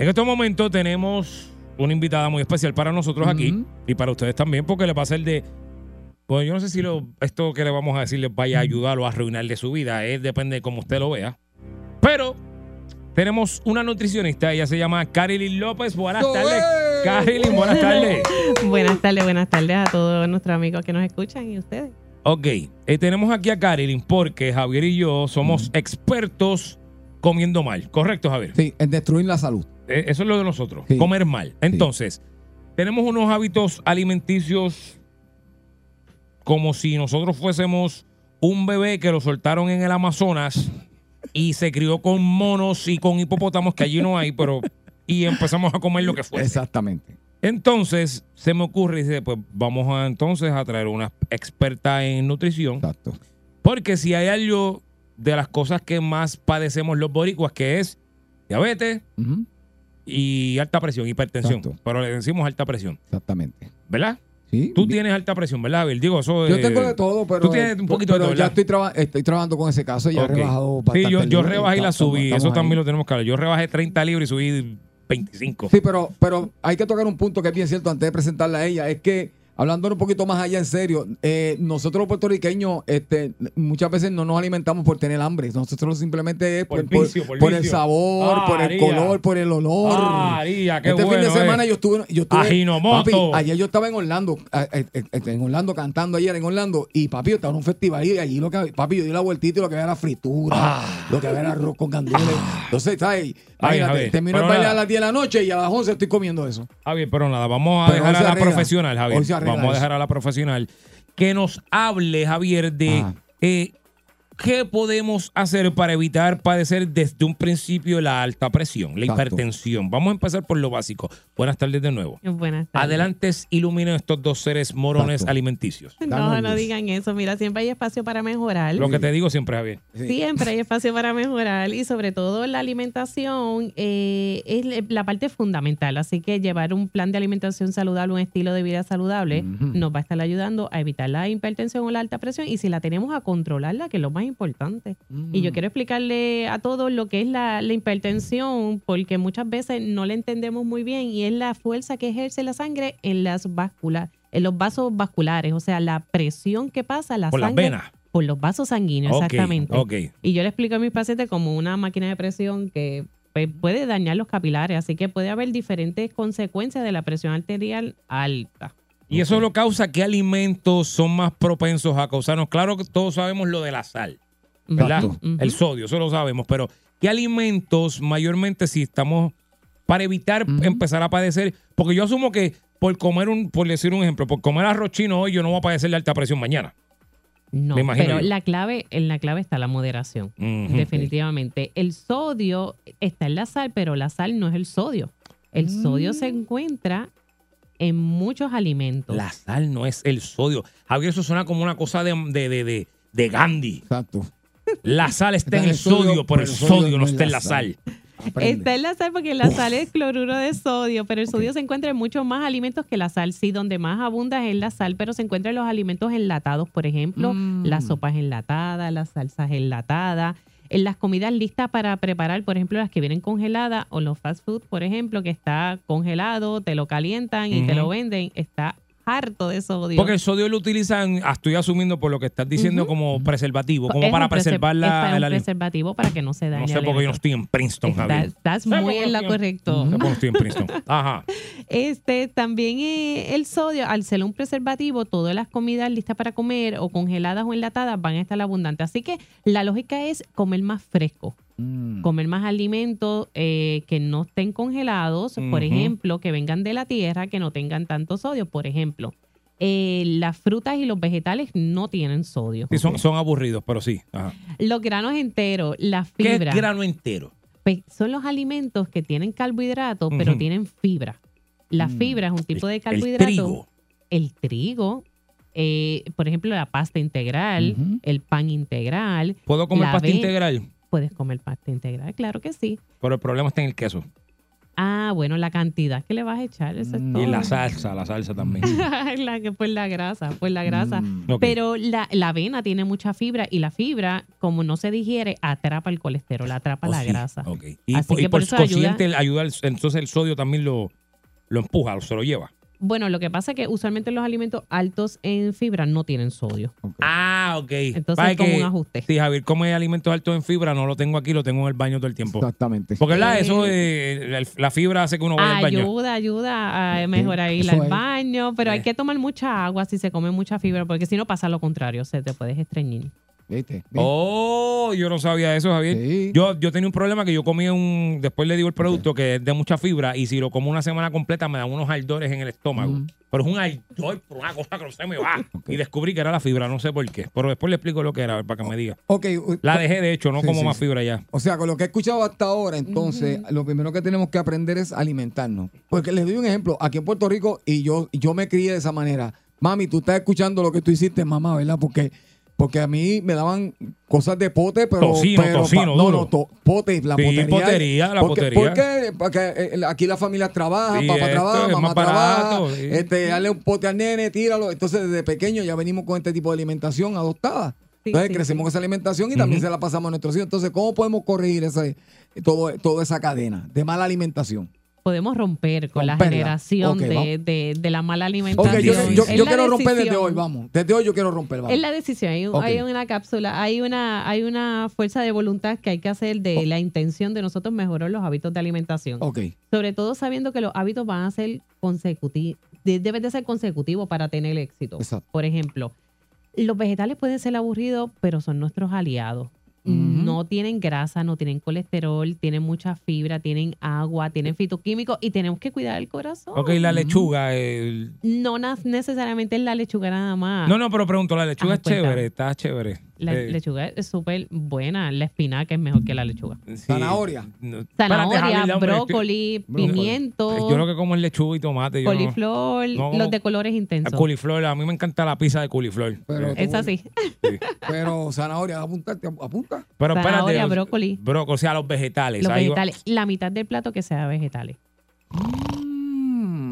En este momento tenemos una invitada muy especial para nosotros aquí y para ustedes también, porque le va a ser de. Pues yo no sé si lo, esto que le vamos a decir les vaya a ayudar o a arruinarle su vida. Es, depende de cómo usted lo vea. Pero tenemos una nutricionista, ella se llama Carilyn López. Buenas ¡Eso tardes. es! Carilyn, buenas tardes. Buenas tardes, buenas tardes a todos nuestros amigos que nos escuchan y ustedes. Ok, eh, tenemos aquí a Carilyn porque Javier y yo somos expertos comiendo mal. ¿Correcto, Javier? Sí, en destruir la salud. Eh, Eso es lo de nosotros, Sí. comer mal. Entonces, tenemos unos hábitos alimenticios como si nosotros fuésemos un bebé que lo soltaron en el Amazonas y se crió con monos y con hipopótamos que allí no hay, pero y empezamos a comer lo que fuese. Exactamente. Entonces, se me ocurre, dice, pues vamos a entonces a traer una experta en nutrición, Exacto. porque si hay algo de las cosas que más padecemos los boricuas, que es diabetes y alta presión, hipertensión, Exacto. pero le decimos alta presión, Exactamente. ¿verdad? Sí. Tú tienes alta presión, ¿verdad, Abel? Digo, eso Yo tengo de todo, pero. tú tienes un poquito de pero todo, ya ¿verdad? estoy, traba- estoy trabajando con ese caso y ya he rebajado Sí, yo, yo rebajé y la subí, estamos eso también ahí. lo tenemos claro. Yo rebajé 30 libras y subí 25. Sí, pero, pero hay que tocar un punto que es bien cierto antes de presentarla a ella. Es que, hablando un poquito más allá en serio, eh, nosotros los puertorriqueños este, muchas veces no nos alimentamos por tener hambre. Nosotros simplemente es Por por, por- vicio, por por el sabor, Ah, por el color, por el olor. Ah, qué este fin de semana eh. yo estuve, yo estuve papi, ayer yo estaba en Orlando, en Orlando cantando ayer en Orlando y papi yo estaba en un festival y allí lo que papi yo di la vueltita y lo que había era fritura, lo que había era arroz con gandules. Entonces, ¿sabes? Imagínate, termino el baile a las 10 de la noche y a las 11 estoy comiendo eso. Javier, pero nada, vamos a Pero dejar a la arregla. profesional, Javier. Vamos a dejar a la profesional que nos hable, Javier, de eh, qué podemos hacer para evitar padecer desde un principio la alta presión, la Exacto. hipertensión. Vamos a empezar por lo básico. Buenas tardes de nuevo. Buenas tardes. Adelante, iluminen estos dos seres morones Exacto. alimenticios. No, no digan eso. Mira, siempre hay espacio para mejorar. Lo que te digo siempre, Javier. Siempre hay espacio para mejorar y sobre todo la alimentación eh, es la parte fundamental. Así que llevar un plan de alimentación saludable, un estilo de vida saludable, nos va a estar ayudando a evitar la hipertensión o la alta presión y si la tenemos a controlarla, que es lo más importante. Y yo quiero explicarle a todos lo que es la, la hipertensión, porque muchas veces no la entendemos muy bien y es la fuerza que ejerce la sangre en las vasculas, en los vasos vasculares, o sea, la presión que pasa la Por las venas. por los vasos sanguíneos, exactamente. ok. Y yo le explico a mis pacientes como una máquina de presión que pues, puede dañar los capilares, así que puede haber diferentes consecuencias de la presión arterial alta. Y eso lo causa que alimentos son más propensos a causarnos. Claro que todos sabemos lo de la sal, ¿verdad? El sodio, eso lo sabemos. Pero, ¿qué alimentos mayormente si estamos para evitar empezar a padecer? Porque yo asumo que por comer un, por decir un ejemplo, por comer arroz chino hoy yo no voy a padecer de alta presión mañana. No, Me imagino pero yo. la clave, en la clave está la moderación. Definitivamente. El sodio está en la sal, pero la sal no es el sodio. El sodio se encuentra en muchos alimentos. La sal no es el sodio. Javier, eso suena como una cosa de, de, de, de, de Gandhi. Exacto. La sal está en el sodio, pero el sodio no está en la sal. Aprende. Está en la sal porque la sal es cloruro de sodio, pero el sodio se encuentra en muchos más alimentos que la sal. Sí, donde más abunda es en la sal, pero se encuentra en los alimentos enlatados, por ejemplo, Mm. las sopas enlatadas, las salsas enlatadas, en las comidas listas para preparar, por ejemplo, las que vienen congeladas o los fast food, por ejemplo, que está congelado, te lo calientan y te lo venden, está harto de sodio. Porque el sodio lo utilizan, ah, estoy asumiendo por lo que estás diciendo, Ujú. como preservativo, como Es para preservar es la, para un preservativo para que no se dañe. No sé el por qué yo no estoy en Princeton, Javier. Estás, estás ¿Sabes por muy qué en no lo correcto. No sé por qué no estoy en Princeton. Ajá. Este, también eh, el sodio, al ser un preservativo, todas las comidas listas para comer o congeladas o enlatadas van a estar abundantes. Así que la lógica es comer más fresco, Mm. comer más alimentos eh, que no estén congelados, por ejemplo, que vengan de la tierra, que no tengan tanto sodio. Por ejemplo, eh, las frutas y los vegetales no tienen sodio. Sí, son, son aburridos, pero sí. Ajá. Los granos enteros, la ¿Qué fibra, es grano entero? pues, son los alimentos que tienen carbohidratos, pero tienen fibra. La Mm. fibra es un tipo de El carbohidrato. trigo. el trigo, eh, por ejemplo, la pasta integral, el pan integral. ¿Puedo comer pasta avena. integral? Puedes comer pasta integral, claro que sí. Pero el problema está en el queso. Ah, bueno, la cantidad que le vas a echar, eso es todo. Y la salsa, la salsa también. la que pues la grasa, pues la grasa. Mm. Pero la, la avena tiene mucha fibra y la fibra, como no se digiere, atrapa el colesterol, atrapa Oh, la sí. grasa. Ok. Y, Así por, y que por por eso ayuda. ayuda, el- entonces el sodio también lo, lo empuja, se lo lleva. Bueno, lo que pasa es que usualmente los alimentos altos en fibra no tienen sodio. Ah, ok. Entonces Pasa es como que un ajuste. Si Javier come alimentos altos en fibra, no lo tengo aquí, lo tengo en el baño todo el tiempo. Exactamente. Porque ¿verdad? Eh, eso eh, la, la fibra hace que uno vaya al baño. Ayuda, ayuda a mejorar ir al baño, pero hay Eh. que tomar mucha agua si se come mucha fibra, porque si no pasa lo contrario, se te puedes estreñir. ¿Viste? ¿Viste? Oh, yo no sabía eso, Javier. Sí. Yo, yo tenía un problema que yo comía un. Después le digo el producto que es de mucha fibra y si lo como una semana completa me dan unos ardores en el estómago. Mm. Pero es un ardor por una cosa que no se me va. Y descubrí que era la fibra, no sé por qué. Pero después le explico lo que era, a ver, para que me diga. Ok. u- La dejé, de hecho, no Sí, como sí, más sí. fibra ya. O sea, con lo que he escuchado hasta ahora, entonces, lo primero que tenemos que aprender es alimentarnos. Porque les doy un ejemplo. Aquí en Puerto Rico, y yo, yo me crié de esa manera. Mami, tú estás escuchando lo que tú hiciste, mamá, ¿verdad? Porque, porque a mí me daban cosas de pote, pero. Tocino, pero tocino, pa- no, duro. no, to- pote, la Sí, potería. potería, la porque, potería. Porque, porque eh, aquí la familia trabaja, Sí, papá trabaja, es mamá barato, trabaja. sí. Este, dale un pote al nene, tíralo. Entonces, desde pequeño ya venimos con este tipo de alimentación adoptada. Entonces sí, crecemos sí. con esa alimentación y también se la pasamos a nuestros hijos. Entonces, ¿cómo podemos corregir ese, todo, toda esa cadena de mala alimentación? Podemos romper con la generación de, de- de la mala alimentación. yo, quiero romper desde hoy, vamos. Desde hoy yo quiero romper, vamos. Es la decisión. Hay, hay una cápsula, hay una, hay una fuerza de voluntad que hay que hacer de la intención de nosotros mejorar los hábitos de alimentación. Sobre todo sabiendo que los hábitos van a ser consecutivos, deben de ser consecutivos para tener éxito. Exacto. Por ejemplo, los vegetales pueden ser aburridos, pero son nuestros aliados. No tienen grasa, no tienen colesterol, tienen mucha fibra, tienen agua, tienen fitoquímicos y tenemos que cuidar el corazón. Ok, la lechuga. el- No necesariamente es la lechuga nada más. No, no, pero pregunto, la lechuga Ah, es cuéntame. chévere, está chévere. La Eh, lechuga es súper buena. La espinaca es mejor que la lechuga. sí. Zanahoria. No, espérate, Zanahoria, brócoli, Brócoli. pimiento, Yo lo que como es lechuga y tomate. no- coliflor, no los de colores La intensos. coliflor, a mí me encanta la pizza de coliflor. Pero- Eh, Es así. Pero zanahoria, apuntarte, apunta. pero espérate. Zanahoria, los- brócoli. Brócoli, o sea, los vegetales. Los vegetales. La mitad del plato que sea vegetales.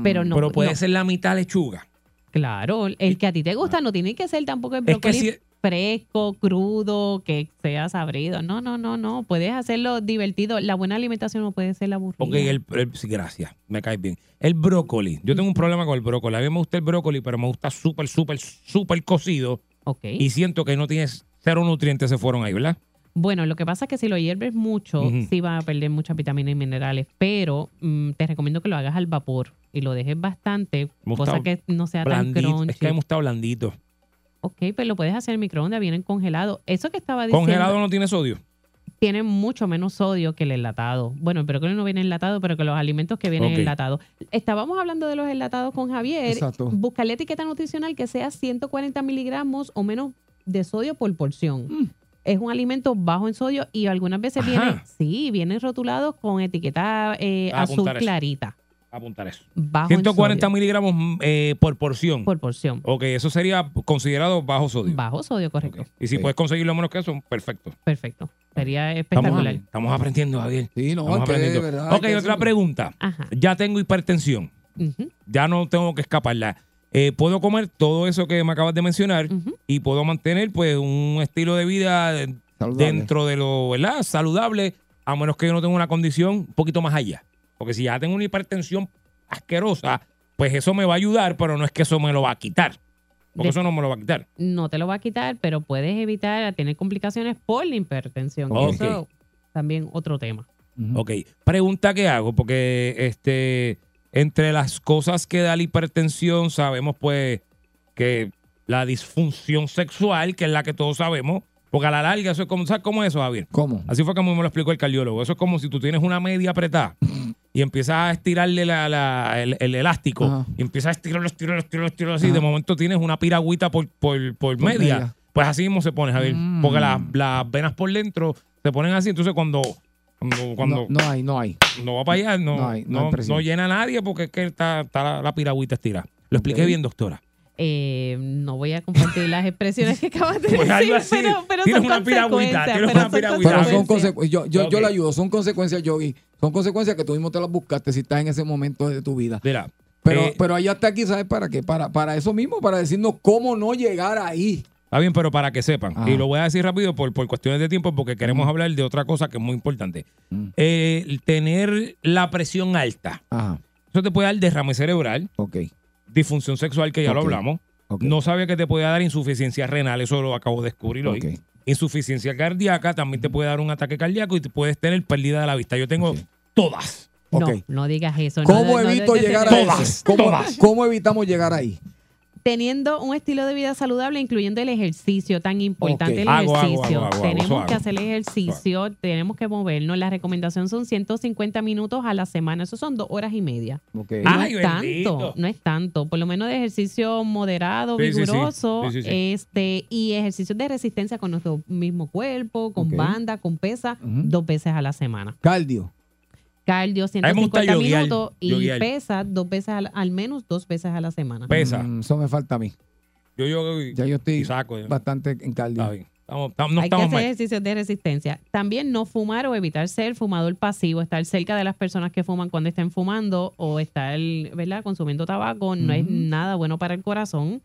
Pero no. pero puede no. ser la mitad lechuga. Claro, el que a ti te gusta no tiene que ser tampoco el Es que brócoli si- fresco, crudo, que sea sabrido. No, no, no, no. Puedes hacerlo divertido. La buena alimentación no puede ser la aburrida. Ok, el, el- gracias, me cae bien. El brócoli. Yo tengo un problema con el brócoli. A mí me gusta el brócoli, pero me gusta súper, súper, súper cocido. Ok. Y siento que no tienes cero nutrientes se fueron ahí, ¿verdad? Bueno, lo que pasa es que si lo hierves mucho, Ujú. sí vas a perder muchas vitaminas y minerales, pero mm, te recomiendo que lo hagas al vapor y lo dejes bastante, cosa que no sea tan crunchy. Es que me gusta blandito. Ok, pero lo puedes hacer en microondas, vienen congelados. Eso que estaba diciendo Congelado no tiene sodio. tiene mucho menos sodio que el enlatado. Bueno, el brócoli no viene enlatado, pero que los alimentos que vienen Ok. enlatados. Estábamos hablando de los enlatados con Javier. Exacto. Buscar la etiqueta nutricional que sea 140 miligramos o menos de sodio por porción. Mm. Es un alimento bajo en sodio y algunas veces Ajá. viene, sí, vienen rotulados con etiqueta eh, azul eso. Apuntar eso. Bajo 140 en sodio miligramos eh, por porción. por porción. Ok, eso sería considerado bajo sodio. Bajo sodio, correcto. Y si puedes conseguirlo menos que eso, perfecto. Perfecto. Sería espectacular. estamos aprendiendo, Javier. Sí, no, Estamos aprendiendo. de verdad ok, otra pregunta. Ajá. Ya tengo hipertensión. Ya no tengo que escaparla. Eh, puedo comer todo eso que me acabas de mencionar y puedo mantener pues un estilo de vida Saludable. dentro de lo ¿verdad? saludable, a menos que yo no tenga una condición un poquito más allá. Porque si ya tengo una hipertensión asquerosa, pues eso me va a ayudar, pero no es que eso me lo va a quitar. Porque De- eso no me lo va a quitar. no te lo va a quitar, pero puedes evitar a tener complicaciones por la hipertensión. que Ok. Eso también otro tema. Ok, pregunta que hago, porque este, entre las cosas que da la hipertensión, sabemos pues que la disfunción sexual, que es la que todos sabemos, porque a la larga eso es como, ¿sabes cómo es eso, Javier? ¿Cómo? Así fue como me lo explicó el cardiólogo. Eso es como si tú tienes una media apretada y empiezas a estirarle la- la- el, el elástico Ajá. y empiezas a estirarlo, estirarlo, estirarlo, estirarlo así. De momento tienes una piragüita por, por, por Por media. media. Pues así mismo se pone, Javier. Mm. Porque las, las venas por dentro se ponen así. Entonces cuando, cuando, cuando No, no hay, no hay. no va para allá, no, No hay- no llena a nadie porque es que está, está la, la piragüita estirada. Lo expliqué bien, doctora. Eh, no voy a compartir las expresiones que acabas de Pues decir, así. pero, pero son una piragüita, consecuencias. tienes pero una son piragüita. Pero son consecuencias. consecu- yo, yo, yo le ayudo, son consecuencias, Yogi. Son consecuencias que tú mismo te las buscaste si estás en ese momento de tu vida. Mira, Pero, eh, pero allá está aquí, ¿sabes para qué? Para, para eso mismo, para decirnos cómo no llegar ahí. Está bien, pero para que sepan, Ajá. y lo voy a decir rápido por, por cuestiones de tiempo, porque queremos hablar de otra cosa que es muy importante. Mm. Eh, tener la presión alta, Ajá, eso te puede dar derrame cerebral, ok. Disfunción sexual, que ya lo hablamos. No sabía que te puede dar insuficiencia renal, eso lo acabo de descubrir hoy. Insuficiencia cardíaca, también te puede dar un ataque cardíaco y te puedes tener pérdida de la vista. Yo tengo todas. No, no digas eso. no, ¿Cómo no, evito no, no, llegar a. Todas, eso? ¿Cómo, todas. cómo evitamos llegar ahí? Teniendo un estilo de vida saludable, incluyendo el ejercicio, tan importante el Hago, ejercicio. hago, hago, hago, tenemos que hacer el ejercicio, tenemos que movernos. La recomendación son 150 minutos a la semana. Eso son dos horas y media. Ok. No Ay, es bendito. tanto, no es tanto. Por lo menos de ejercicio moderado, Sí, sí, sí. vigoroso, Sí, sí, sí. este y ejercicios de resistencia con nuestro mismo cuerpo, con Ok. banda, con pesa, dos veces a la semana. Cardio. Cardio me gusta 150 yoguear, minutos y pesa dos veces al, al menos dos veces a la semana. Pesa. Mm, eso me falta a mí. Yo, yo, Ya yo estoy saco. bastante en cardio. Está bien. Estamos- estamos- no Hay que hacer mal. ejercicios de resistencia. También no fumar o evitar ser fumador pasivo, estar cerca de las personas que fuman cuando estén fumando o estar, ¿verdad?, consumiendo tabaco no es nada bueno para el corazón.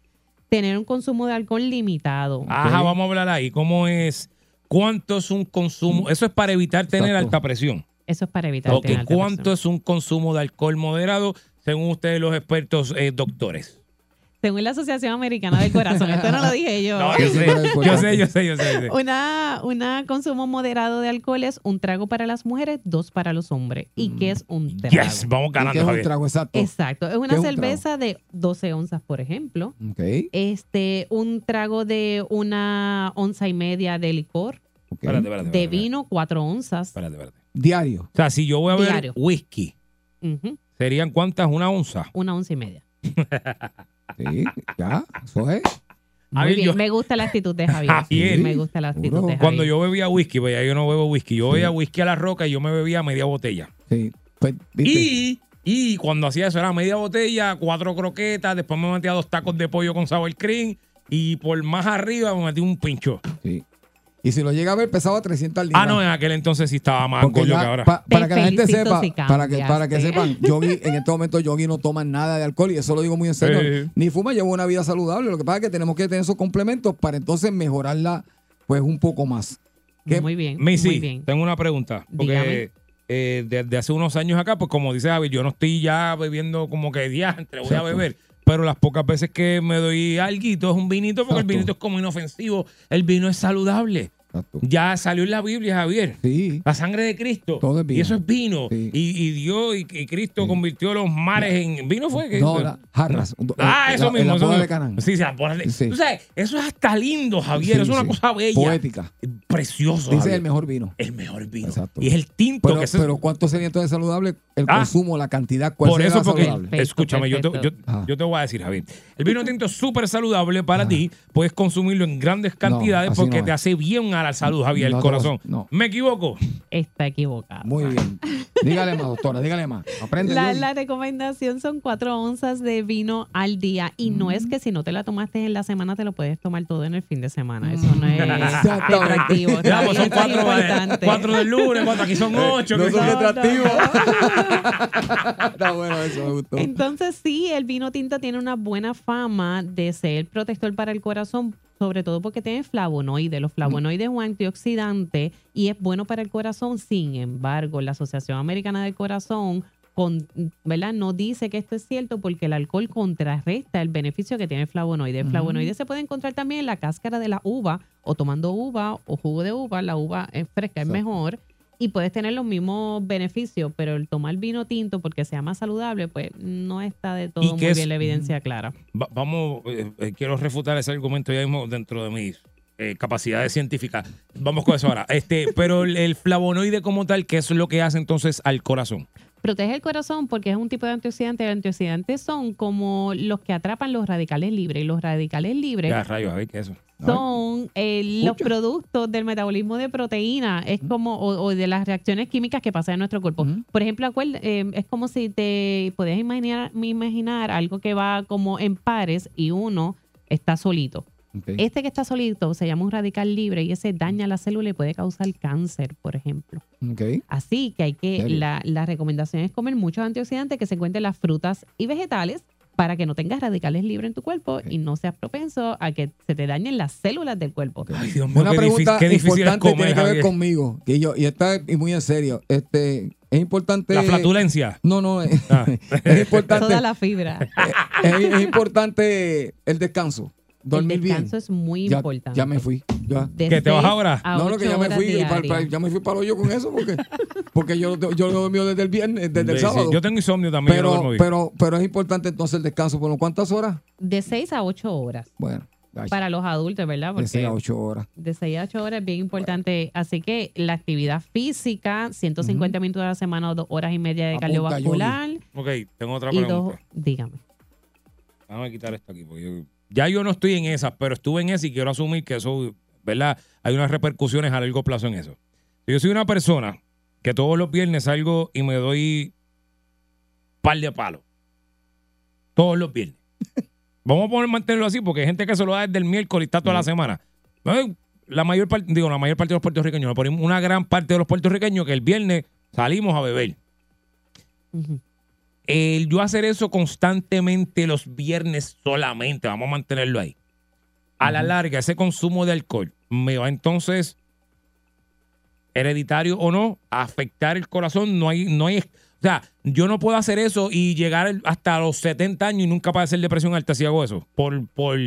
Tener un consumo de alcohol limitado. Ajá, vamos a hablar ahí. ¿Cómo es? ¿Cuánto es un consumo? Eso es para evitar tener Exacto. alta presión. Eso es para evitar Ok, tener alta ¿Cuánto es un consumo de alcohol moderado según ustedes los expertos eh, doctores? Según la Asociación Americana del Corazón, esto no lo dije yo. No, yo sé, yo sé, yo sé, yo sé. yo sé. Una, una consumo moderado de alcohol es un trago para las mujeres, dos para los hombres. ¿Y qué es un trago? Yes, vamos ¿Y qué ganando, es un trago exacto? Exacto. Es ¿Qué una es un cerveza de 12 onzas, por ejemplo. Ok, Este, un trago de una onza y media de licor. ok. Espérate, espérate, De vino, cuatro onzas. Espérate, espérate. Diario. O sea, si yo voy a beber Diario. whisky, ¿serían cuántas? ¿Una onza? Una onza y media. Sí, ya, eso es. Muy Javier, bien. yo- Me gusta la actitud de Javier. Javier. Me gusta la actitud de Javier. Cuando yo bebía whisky, pues ya yo no bebo whisky. Yo bebía whisky a la roca y yo me bebía media botella. Sí. Pues, ¿viste? Y, y cuando hacía eso era media botella, cuatro croquetas, después me metía dos tacos de pollo con sour cream y por más arriba me metí un pincho. Sí. Y si lo llega a ver, pesaba 300 libras. Ah, no, en aquel entonces sí estaba más ya, que ahora. pa- Te para que la gente sepa, si para que, para que sepan, Yogi, en este momento Yogi no toma nada de alcohol y eso lo digo muy en serio. Sí. Ni fuma, lleva una vida saludable. Lo que pasa es que tenemos que tener esos complementos para entonces mejorarla pues un poco más. ¿Qué? Muy bien. Missy, Muy bien. tengo una pregunta. Porque Dígame. eh, desde hace unos años acá, pues como dice Javi, yo no estoy ya bebiendo como que diantre, voy a beber. Pero las pocas veces que me doy alguito es un vinito, porque Exacto. el vinito es como inofensivo. El vino es saludable. Exacto. Ya salió en la Biblia, Javier. Sí. La sangre de Cristo. Todo es vino. Y eso es vino. Sí. Y, y Dios y, y Cristo convirtió los mares en vino. ¿Fue? que- No, la- jarras. Ah, En eso la- mismo. La boda de Canaán. Sí, sí, la boda de- Sí. Tú sabes, eso es hasta lindo, Javier. Sí, es una sí. cosa bella. Poética. Precioso. Dice Javier. el mejor vino. El mejor vino. Exacto. Y es el tinto Pero, que se- pero ¿cuánto sería entonces saludable? El Ah. consumo, la cantidad, ¿cuál Por eso, porque, saludable? Perfecto, escúchame, yo te, yo, yo te voy a decir, Javier. El vino tinto es súper saludable para ti. Puedes consumirlo en grandes cantidades así porque no te hace bien a la salud, Javier, No el te vas- corazón. no. ¿Me equivoco? Está equivocado. Muy bien. Dígale más, doctora, dígale más. Aprende. La, la recomendación son cuatro onzas de vino al día y no es que si no te la tomaste en la semana te lo puedes tomar todo en el fin de semana. Eso no es Exactamente. atractivo. Ya, Está pues son cuatro, eh, importante. cuatro del lunes, cuatro, aquí son ocho. No que son son- retractivos. Está bueno eso, me gustó. Entonces sí, el vino tinto tiene una buena fama de ser protector para el corazón, sobre todo porque tiene flavonoides. Los flavonoides es un antioxidante y es bueno para el corazón. Sin embargo, la Asociación Americana del Corazón con, ¿verdad? no dice que esto es cierto porque el alcohol contrarresta el beneficio que tiene el flavonoide. El flavonoide se puede encontrar también en la cáscara de la uva o tomando uva o jugo de uva. La uva es fresca, es mejor y puedes tener los mismos beneficios, pero el tomar vino tinto porque sea más saludable, pues no está de todo ¿Y muy es- bien la evidencia clara. Va- vamos, eh, eh, quiero refutar ese argumento ya mismo dentro de mis eh, capacidades científicas. Vamos con eso ahora. Este, pero el, el flavonoide como tal, ¿qué es lo que hace entonces al corazón? Protege el corazón porque es un tipo de antioxidante. Los antioxidantes son como los que atrapan los radicales libres. Y los radicales libres Ya, rayos, a ver, ¿qué es eso? son eh, los productos del metabolismo de proteína, es como, o, o de las reacciones químicas que pasan en nuestro cuerpo. Por ejemplo, eh, es como si te podías imaginar, imaginar algo que va como en pares y uno está solito. Este que está solito se llama un radical libre y ese daña la célula y puede causar cáncer, por ejemplo. Ok. Así que hay que, la, la recomendación es comer muchos antioxidantes que se encuentren en las frutas y vegetales para que no tengas radicales libres en tu cuerpo y no seas propenso a que se te dañen las células del cuerpo. Ay, Dios mío, Una qué, pregunta difícil, qué difícil es importante comer, tiene que ver conmigo. Que yo, y está y muy en serio. Este, es importante. La flatulencia. No, no. es- Ah. es importante. Toda la fibra. es, es importante el descanso. Dormir el descanso bien. es muy ya, importante. ya me fui. Ya. ¿Que te vas ahora? a No, no, que ya me fui. ya me fui para el hoyo con eso porque, porque yo, yo lo dormí desde el viernes, desde el Sí, sí. sábado. Yo tengo insomnio también. no pero, pero, pero es importante entonces el descanso. ¿Por cuántas horas? De 6 a 8 horas. Bueno, ay, Para los adultos, ¿verdad? de Porque seis a ocho horas. de 6 a 8 horas es bien importante. Así que la actividad física, 150 minutos a la semana o dos horas y media de Apunta, cardiovascular. Ok, tengo otra Y pregunta. dos, dígame. Déjame quitar esto aquí. Porque yo- ya yo no estoy en esas, pero estuve en esas y quiero asumir que eso, ¿verdad? Hay unas repercusiones a largo plazo en eso. Yo soy una persona que todos los viernes salgo y me doy par de palos. Todos los viernes. Vamos a poner mantenerlo así porque hay gente que se lo da desde el miércoles y está toda la semana. No, La mayor parte, digo, la mayor parte de los puertorriqueños, una gran parte de los puertorriqueños que el viernes salimos a beber. Ujú. El yo hacer eso constantemente los viernes solamente, vamos a mantenerlo ahí. A la larga, ese consumo de alcohol me va entonces, hereditario o no, a afectar el corazón. No hay, no hay, o sea, yo no puedo hacer eso y llegar hasta los 70 años y nunca padecer depresión alta si hago eso. Por, por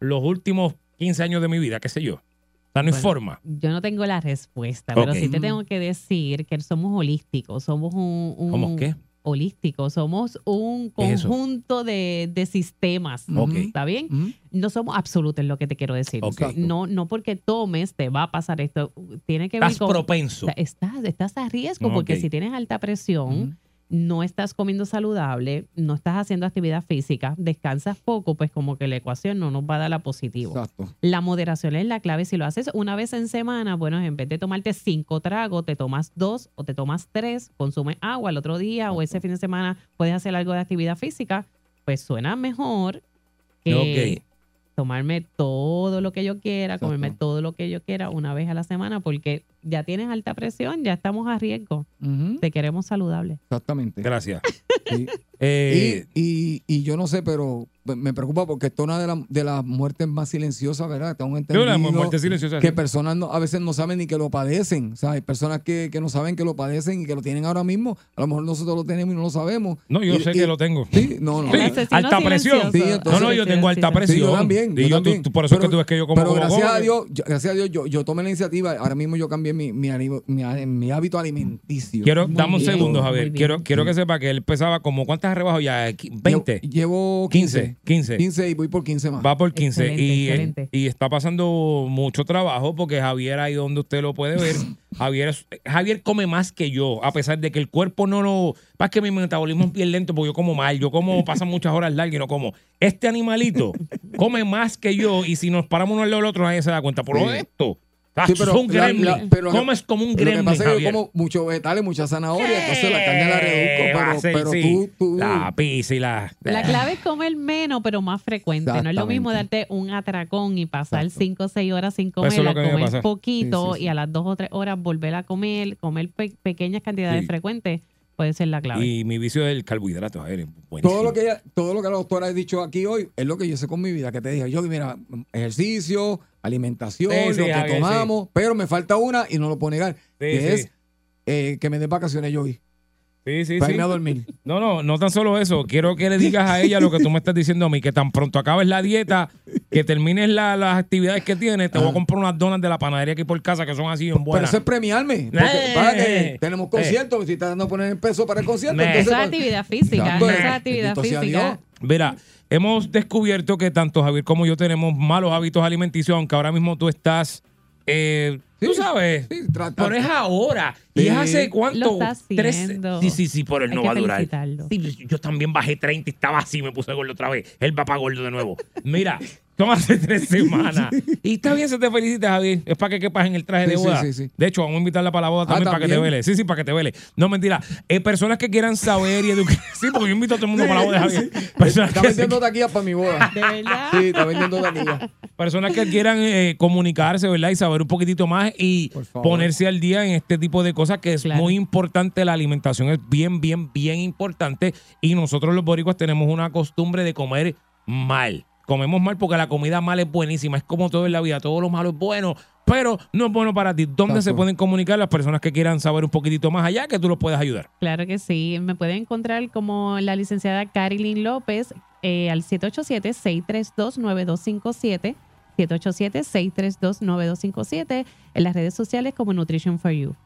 los últimos 15 años de mi vida, qué sé yo. O sea, no hay forma. Yo no tengo la respuesta, pero sí te tengo que decir que somos holísticos, somos un, un- ¿Cómo qué? Holísticos, somos un conjunto de, de sistemas. Ok. ¿Está bien? Ujú. No somos absolutos, es lo que te quiero decir. No, no porque tomes te va a pasar esto. Tiene que ver Estás con. propenso. o sea, Estás, estás a riesgo Ok. porque si tienes alta presión, no estás comiendo saludable, no estás haciendo actividad física, descansas poco, pues como que la ecuación no nos va a dar la positivo. Exacto. La moderación es la clave. Si lo haces una vez en semana, bueno, en vez de tomarte cinco tragos, te tomas dos o te tomas tres, consumes agua el otro día o ese fin de semana puedes hacer algo de actividad física, pues suena mejor que Ok. Tomarme todo lo que yo quiera, comerme Exacto. todo lo que yo quiera una vez a la semana, porque ya tienes alta presión, ya estamos a riesgo. Te queremos saludable. Exactamente. Gracias. Sí. Eh, y, y, y yo no sé, pero me preocupa porque esto es una de, la- de las muertes más silenciosas, ¿verdad? Tengo yo entendido la muerte silenciosa. que personas no- a veces no saben ni que lo padecen. O sea, hay personas que, que no saben que lo padecen y que lo tienen ahora mismo. A lo mejor nosotros lo tenemos y no lo sabemos. No, yo Y- sé y- que lo tengo. Sí, no, no. Sí, alta presión. silencioso. Sí, entonces- no, no, yo tengo alta presión. Sí, yo también. Y yo yo, tú- también. tú- por eso es que tú ves que yo como Pero gracias como. a Dios, yo- gracias a Dios, yo, yo tomé la iniciativa. Ahora mismo yo cambié mi, mi, mi, mi hábito alimenticio. Quiero, Muy dame un bien, segundo, Javier. Quiero, quiero que sepa que él pesaba como, ¿cuántas rebajo ya? Qui- 20. Llevo, llevo 15. 15. 15 y voy por 15 más. Va por 15 Excelente, y, excelente. y está pasando mucho trabajo porque Javier ahí donde usted lo puede ver, Javier, Javier come más que yo, a pesar de que el cuerpo no lo... Pasa que mi metabolismo es bien lento porque yo como mal, yo como, pasan muchas horas largas y no como. Este animalito come más que yo y si nos paramos uno al lado del otro nadie se da cuenta. Por Sí. esto, Sí, es un la- gremlin. la- pero lo que- Comes como un Lo que gremlin, pasa es que yo como muchos vegetales, mucha zanahoria, entonces la carne la ¿Qué reduzco, hacer? pero, pero Sí. tú, tú La pizza y la... La clave es comer menos, pero más frecuente. No es lo mismo darte un atracón y pasar Exacto. 5 o 6 horas sin Eso es comer, poquito Sí, sí, sí. y a las 2 o 3 horas volver a comer, comer pe- pequeñas cantidades Sí. frecuentes, puede ser la clave. Y mi vicio es el carbohidrato, es buenísimo. Todo lo que ella, todo lo que la doctora ha dicho aquí hoy es lo que yo sé con mi vida, que te dije, yo mira, ejercicio, alimentación, Sí, sí, lo que tomamos, pero me falta una y no lo puedo negar, que sí. es eh, que me dé vacaciones yo hoy, Sí, sí, para sí. irme a dormir. No, no, no tan solo eso. Quiero que le digas a ella lo que tú me estás diciendo a mí, que tan pronto acabes la dieta, que termines la- las actividades que tienes, te voy a comprar unas donas de la panadería aquí por casa que son así en Pero buenas. eso es premiarme, porque Eh, para que tenemos eh. conciertos, si estás dando a poner el peso para el concierto, entonces, Eso es pues, actividad física, Exacto. eso es actividad física. Mira, hemos descubierto que tanto Javier como yo tenemos malos hábitos alimenticios, aunque ahora mismo tú estás eh, tú Sí, sabes, sí, trata- pero es ahora. ¿Y es hace cuánto? Lo está Tres-. Sí, sí, sí, pero él Hay no que va a durar. felicitarlo. Sí, yo también bajé 30 y estaba así, me puse gordo otra vez. El papá gordo de nuevo. Mira, son hace tres semanas. Y está bien, se te felicita, Javier. Es para que quepas en el traje Sí, de sí, boda. sí, sí. De hecho, vamos a invitarla para la boda Ah, también, para que te ¿también? vele. Sí, sí, para que te vele. No, mentira. Eh, personas que quieran saber y educar. Sí, porque yo invito a todo el mundo para la boda de Javier. Personas Está que, vendiendo taquillas para mi boda. De verdad. Sí, está vendiendo taquillas. personas que quieran eh, comunicarse, ¿verdad? Y saber un poquitito más y ponerse al día en este tipo de cosas que es Claro. muy importante. La alimentación es bien, bien, bien importante. Y nosotros los boricuas tenemos una costumbre de comer mal. Comemos mal porque la comida mal es buenísima. Es como todo en la vida. Todo lo malo es bueno, pero no es bueno para ti. ¿Dónde se pueden comunicar las personas que quieran saber un poquitito más allá que tú los puedes ayudar? Claro que sí. Me pueden encontrar como la licenciada Carilyn López eh, al 787-632-9257. 787-632-9257 en las redes sociales como Nutrition for You.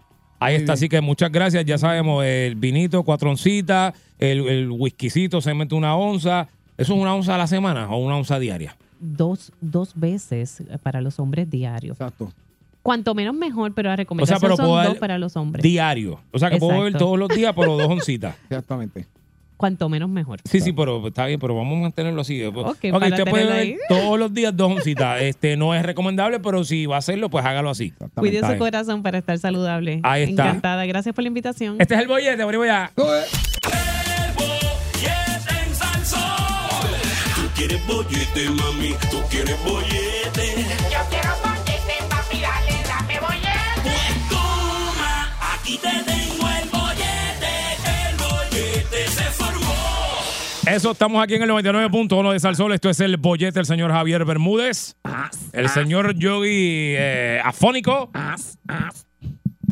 Ahí está, así que muchas gracias. Ya sabemos, el vinito, cuatro oncitas, el, el whiskycito, se mete una onza. ¿Eso es una onza a la semana o una onza diaria? Dos, dos veces para los hombres diarios. Exacto. Cuanto menos mejor, pero la recomendación pero puedo son dar dos para los hombres. Diario. O sea que puedo beber todos los días, pero dos oncitas. Exactamente. Cuanto menos mejor. Sí, sí, pero está bien, pero vamos a mantenerlo así. Ok, para usted puede beber ahí. todos los días dos oncitas. Este no es recomendable, pero si va a hacerlo, pues hágalo así. Cuide su corazón para estar saludable. Ahí está. Encantada. Gracias por la invitación. Este es el bollete, voy allá. El bollete, mami, tú quieres bollete. Eso, estamos aquí en el 99.1 de Salsol. Esto es el bollete del señor Javier Bermúdez. El señor Yogi eh, Afónico.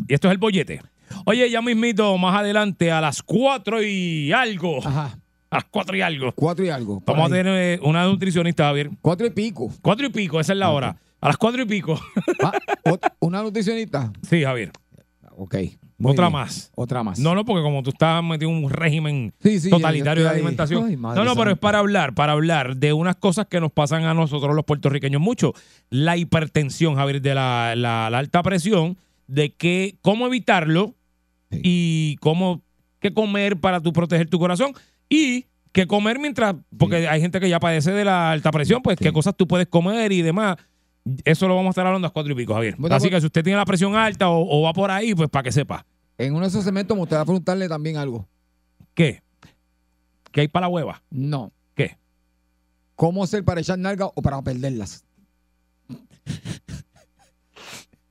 Y esto es el bollete. Oye, ya mismito, más adelante, a las 4 y algo. Ajá. A las 4 y algo. Cuatro y algo. Vamos a tener eh, una nutricionista, Javier. Cuatro y pico. Cuatro y pico, esa es la hora. A las cuatro y pico. Ah, ¿Una nutricionista? Sí, Javier. Ok. Muy Otra bien. más. Otra más. No, no, porque como tú estás metido en un régimen Sí, sí, ya- totalitario de alimentación. Ay, no, no, pero es para hablar, para hablar de unas cosas que nos pasan a nosotros los puertorriqueños mucho. La hipertensión, Javier, de la, la- la alta presión, de que cómo evitarlo Sí. y cómo qué comer para tú proteger tu corazón y qué comer mientras, porque hay gente que ya padece de la alta presión, pues qué cosas tú puedes comer y demás. Eso lo vamos a estar hablando a las cuatro y pico, Javier. Así pues- que si usted tiene la presión alta o, o va por ahí, pues para que sepa. En uno de esos segmentos me gustaría preguntarle también algo. ¿Qué? ¿Qué hay para la hueva? No. ¿Qué? ¿Cómo hacer para echar nalgas o para perderlas?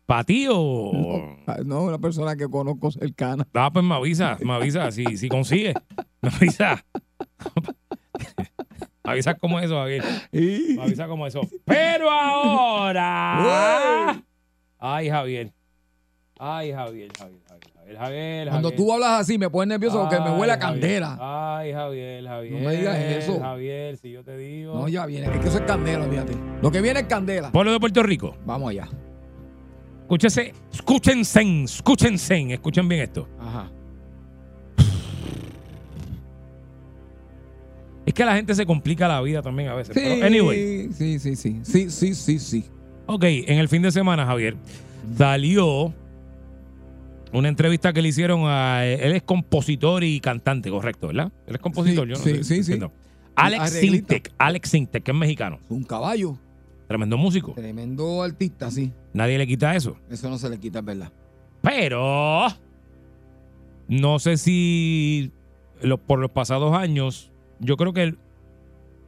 ¿Para ti o...? Ah, No, una persona que conozco cercana. Ah, pues me avisa, me avisa, si, si consigue. Me avisa. me avisa como eso, Javier. Me avisa como eso. Pero ahora... Ay, Javier. Ay, Javier, Javier, Javier, Javier, Javier. Cuando Javier. tú hablas así me pones nervioso porque me huele a Javier. candela. Ay, Javier, Javier. No me digas eso. Javier, si yo te digo... No, ya viene. Es que eso es candela, fíjate. Lo que viene es candela. Pueblo de Puerto Rico. Vamos allá. Escúchese, escúchense, escúchense, escuchen bien esto. Ajá. Es que la gente se complica la vida también a veces. Sí, Pero anyway, sí, sí, sí. Sí, sí, sí, sí. ok, en el fin de semana, Javier, salió una entrevista que le hicieron a. Él es compositor y cantante, correcto, ¿verdad? Él es compositor, Sí, yo no sí, sé, sí, sí. entiendo. Alex Arreglista. Sintek, Alex Sintek, que es mexicano, Un caballo. tremendo músico. Tremendo artista, sí. Nadie le quita eso. Eso no se le quita, es verdad. Pero no sé si lo- por los pasados años, yo creo que el-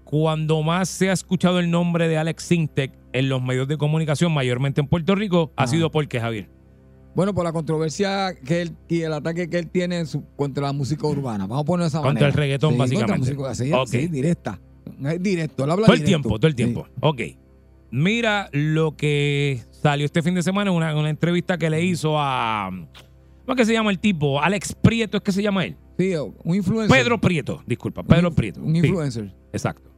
cuando más se ha escuchado el nombre de Alex Sintek en los medios de comunicación, mayormente en Puerto Rico, ha sido porque Javier. Bueno, por la controversia que él y el ataque que él tiene en su- contra la música urbana. Vamos a poner esa Contra manera. el reggaetón, Sí, básicamente. Contra música, así, Ok. sí, directa. Es directo. Él habla Todo el directo. tiempo, todo el Sí. tiempo. Ok. Mira lo que salió este fin de semana en una, una entrevista que le hizo a. ¿Cómo es que se llama el tipo? Alex Prieto, ¿es que se llama él? Sí, un influencer. Pedro Prieto, disculpa, Pedro Un- Prieto. Un Sí, influencer. exacto.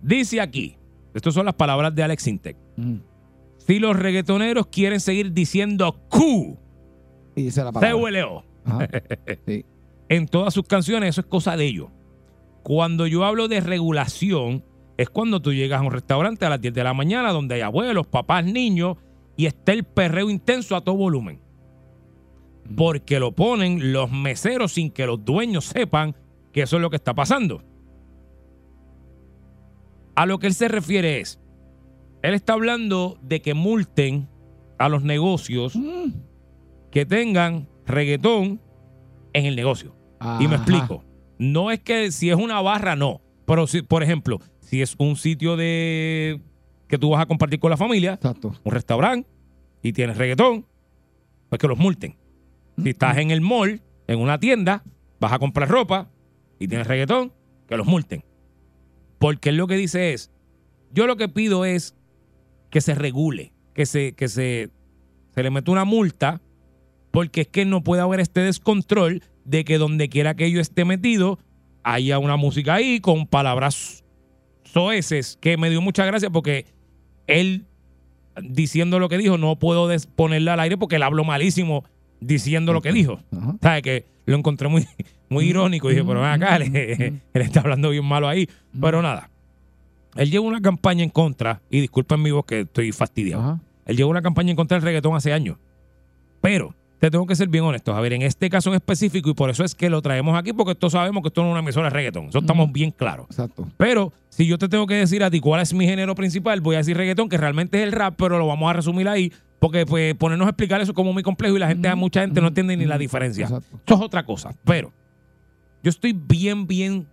Dice aquí, estas son las palabras de Alex Sintek. Mm. Si los reggaetoneros quieren seguir diciendo Q, Y dice la palabra. CULO, Ajá. Sí. en todas sus canciones, eso es cosa de ellos. Cuando yo hablo de regulación, es cuando tú llegas a un restaurante a las 10 de la mañana donde hay abuelos, papás, niños, y está el perreo intenso a todo volumen. Porque lo ponen los meseros sin que los dueños sepan que eso es lo que está pasando. A lo que él se refiere es, él está hablando de que multen a los negocios Mm. que tengan reggaetón en el negocio. Y me explico. No es que si es una barra, no. Pero si, por ejemplo, si es un sitio de que tú vas a compartir con la familia, Exacto. un restaurante, y tienes reggaetón, pues que los multen. Si estás en el mall, en una tienda, vas a comprar ropa y tienes reggaetón, que los multen. Porque él lo que dice es, yo lo que pido es que se regule, que se, que se, se le meta una multa, porque es que no puede haber este descontrol de que donde quiera que yo esté metido, haya una música ahí con palabras soeces, que me dio mucha gracia porque él diciendo lo que dijo, no puedo ponerla al aire porque él habló malísimo diciendo lo que dijo. ¿Sabes? Que lo encontré muy, muy irónico. Y dije, pero ven acá, él, él está hablando bien malo ahí. Pero nada. Él lleva una campaña en contra, y disculpen mi voz que estoy fastidiado. Ajá. Él lleva una campaña en contra del reggaetón hace años. Pero te tengo que ser bien honesto. A ver, en este caso en específico, y por eso es que lo traemos aquí, porque todos sabemos que esto no es una emisora de reggaetón. Eso estamos bien claros. Exacto. Pero si yo te tengo que decir a ti cuál es mi género principal, voy a decir reggaetón, que realmente es el rap, pero lo vamos a resumir ahí, porque pues ponernos a explicar eso es como muy complejo y la gente, mucha gente no entiende ni la diferencia. Exacto. Eso es otra cosa. Pero yo estoy bien, bien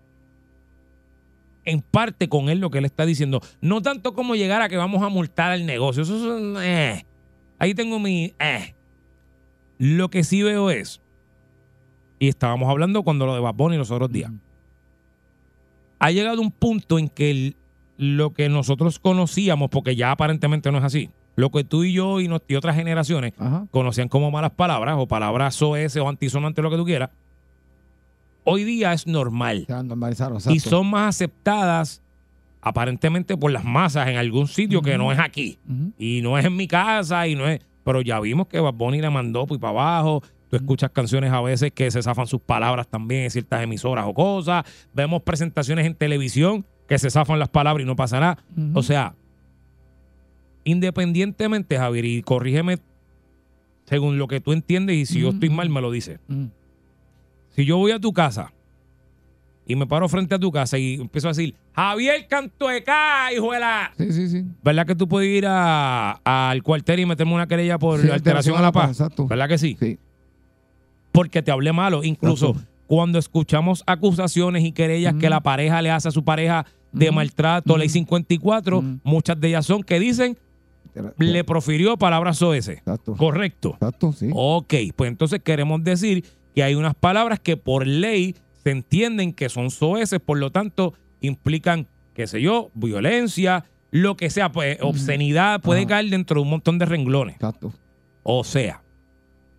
en parte con él lo que él está diciendo. No tanto como llegar a que vamos a multar el negocio. Eso es un, eh. Ahí tengo mi... eh. Lo que sí veo es, y estábamos hablando cuando lo de Bad Bunny los otros días, ha llegado un punto en que el- lo que nosotros conocíamos, porque ya aparentemente no es así, lo que tú y yo y, no- y otras generaciones Ajá. conocían como malas palabras o palabras soez o antisonantes, lo que tú quieras, hoy día es normal. Y son más aceptadas aparentemente por las masas en algún sitio que no es aquí. Y no es en mi casa y no es pero ya vimos que Bad Bunny le mandó pues para abajo. Tú escuchas canciones a veces que se zafan sus palabras también en ciertas emisoras o cosas. Vemos presentaciones en televisión que se zafan las palabras y no pasa nada. O sea independientemente Javier y corrígeme según lo que tú entiendes y si yo estoy mal me lo dices. Si yo voy a tu casa y me paro frente a tu casa y empiezo a decir, Javier Cantueca, hijo de la... Sí, sí, sí. ¿Verdad que tú puedes ir a- al cuartel y meterme una querella por Sí, alteración a la paz? Exacto. ¿Verdad que sí? Sí. Porque te hablé malo. Incluso Exacto. cuando escuchamos acusaciones y querellas que la pareja le hace a su pareja de Ujú. maltrato, ley Ujú. 54, Ujú. muchas de ellas son que dicen, le profirió palabras soeces. Exacto. Correcto. Exacto, sí. Ok, pues entonces queremos decir que hay unas palabras que por ley se entienden que son soeces, por lo tanto implican, qué sé yo, violencia, lo que sea, pues obscenidad puede Ajá. caer dentro de un montón de renglones. Exacto. O sea,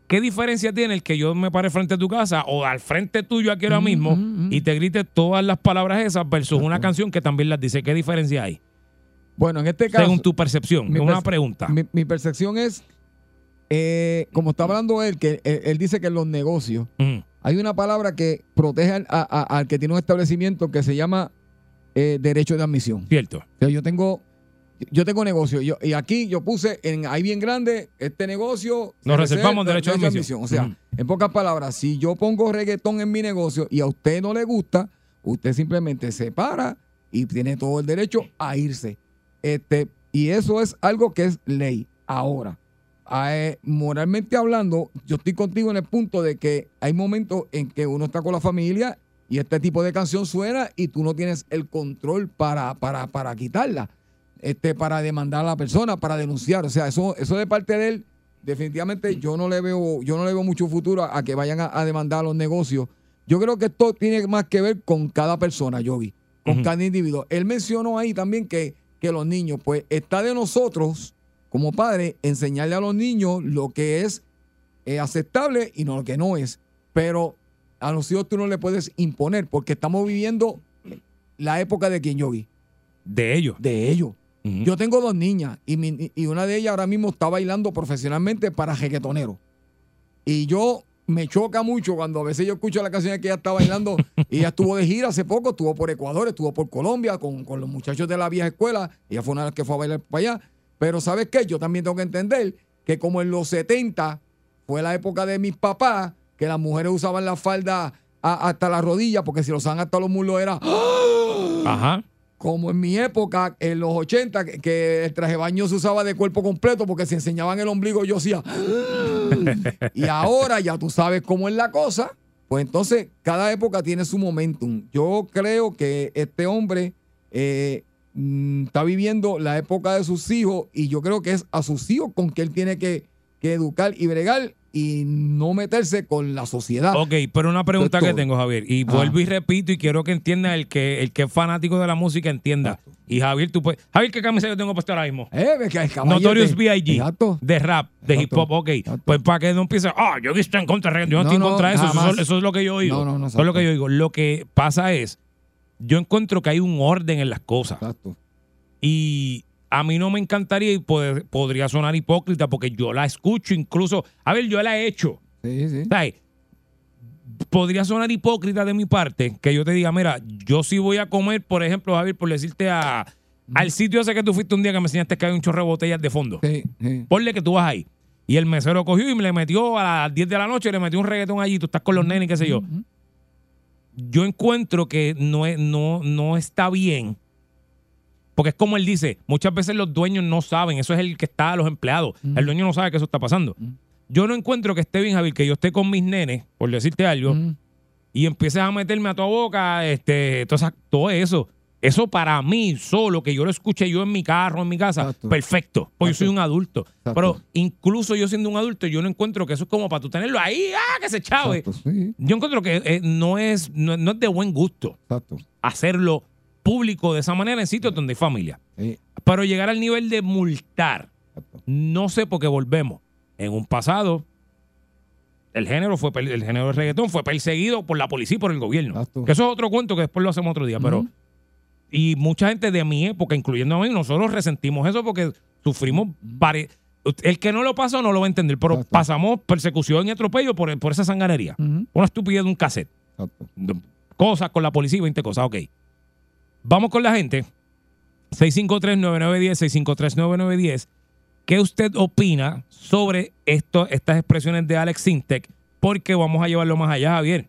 ¿qué diferencia tiene el que yo me pare frente a tu casa o al frente tuyo aquí ahora mismo y te grite todas las palabras esas versus una canción que también las dice? ¿Qué diferencia hay? Bueno, en este caso. Según tu percepción, es una perce- pregunta. Mi, mi percepción es, eh, como está hablando él, que él, él dice que en los negocios Ujú. hay una palabra que protege al, a- a- al que tiene un establecimiento que se llama eh, derecho de admisión. Cierto. O sea, yo tengo, yo tengo negocio yo, y aquí yo puse en ahí bien grande este negocio. Nos se reservamos reserva derecho de admisión. O sea, Ujú. en pocas palabras, si yo pongo reggaetón en mi negocio y a usted no le gusta, usted simplemente se para y tiene todo el derecho a irse. Este, y eso es algo que es ley. Ahora, eh, moralmente hablando, yo estoy contigo en el punto de que hay momentos en que uno está con la familia y este tipo de canción suena y tú no tienes el control para, para, para quitarla, este, para demandar a la persona, para denunciar. O sea, eso, eso de parte de él, definitivamente yo no le veo, yo no le veo mucho futuro a, a que vayan a, a demandar a los negocios. Yo creo que esto tiene más que ver con cada persona, Yogi, con cada individuo. Él mencionó ahí también que, que los niños, pues está de nosotros como padres enseñarle a los niños lo que es eh, aceptable y no lo que no es. Pero a los hijos tú no le puedes imponer porque estamos viviendo la época de quien Yogi, De ellos. de ellos. Yo tengo dos niñas y, mi- y una de ellas ahora mismo está bailando profesionalmente para reggaetonero. Y yo me choca mucho cuando a veces yo escucho la canción que ella está bailando y ella estuvo de gira hace poco, estuvo por Ecuador, estuvo por Colombia con, con los muchachos de la vieja escuela. Ella fue una de las que fue a bailar para allá. Pero ¿sabes qué? Yo también tengo que entender que como en los 70 fue la época de mis papás, que las mujeres usaban la falda a- hasta la rodilla, porque si lo usaban hasta los muslos era... Ajá. Como en mi época, en los 80, que, que el traje baño se usaba de cuerpo completo porque si enseñaban el ombligo yo hacía... y ahora ya tú sabes cómo es la cosa. Pues entonces, cada época tiene su momentum. Yo creo que este hombre eh, mm, está viviendo la época de sus hijos y yo creo que es a sus hijos con que él tiene que, que educar y bregar y no meterse con la sociedad. Ok, pero una pregunta que tengo, Javier, y Ah. vuelvo y repito, y quiero que entienda el que, el que es fanático de la música, entienda. Y Javier, tú puedes. Javier, ¿qué camisa yo tengo puesto ahora mismo? Eh, que. Notorious B.I.G. De rap, de hip hop, ok. Pues para que no empiece, ah, yo estoy en contra de. Yo no, No, estoy en no, contra de eso. Eso, eso es lo que yo oigo. No, no, no, Eso es lo que yo digo. Lo que pasa es, yo encuentro que hay un orden en las cosas. Exacto. Y a mí no me encantaría y pod- podría sonar hipócrita porque yo la escucho incluso. A ver, yo la he hecho. Sí, sí. ¿Sabes? Podría sonar hipócrita de mi parte que yo te diga, mira, yo sí voy a comer, por ejemplo, Javier, por decirte a, al sitio ese que tú fuiste un día que me enseñaste que hay un chorro de botellas de fondo. Sí, sí. Ponle que tú vas ahí. Y el mesero cogió y me le metió a las 10 de la noche, le metió un reggaetón allí, tú estás con los nenes, qué sé yo. Yo encuentro que no, es- no, no está bien. Porque es como él dice, muchas veces los dueños no saben, eso es el que está a los empleados. El dueño no sabe que eso está pasando. Yo no encuentro que esté bien, Javier, que yo esté con mis nenes, por decirte algo, y empieces a meterme a tu boca, este, todo, todo eso. Eso para mí, solo que yo lo escuché yo en mi carro, en mi casa, Exacto. perfecto. Pues yo soy un adulto. Exacto. Pero incluso yo siendo un adulto, yo no encuentro que eso es como para tú tenerlo ahí, ¡ah, que se chave! Sí, Yo encuentro que eh, no, es, no, no es de buen gusto hacerlo público de esa manera en sitios donde hay familia. Sí, Pero llegar al nivel de multar, no sé por qué volvemos. En un pasado, el género fue el género del reggaetón fue perseguido por la policía y por el gobierno. Que eso es otro cuento que después lo hacemos otro día. Pero. Y mucha gente de mi época, incluyendo a mí, nosotros resentimos eso porque sufrimos pare- el que no lo pasó no lo va a entender, pero Exacto. pasamos persecución y atropello por, por esa sanganería. Una estupidez de un cassette Exacto. cosas con la policía y 20 cosas. Ok. Vamos con la gente. 653-9910, 653-9910. ¿Qué usted opina sobre esto, estas expresiones de Alex Sintek? Porque vamos a llevarlo más allá, Javier.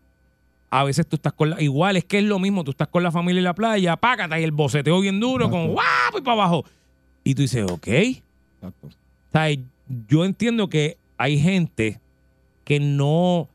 A veces tú estás con la. Igual es que es lo mismo, tú estás con la familia en la playa, págata y el boceteo bien duro, con guapo y para abajo. Y tú dices, ok. Exacto. O sea, yo entiendo que hay gente que no,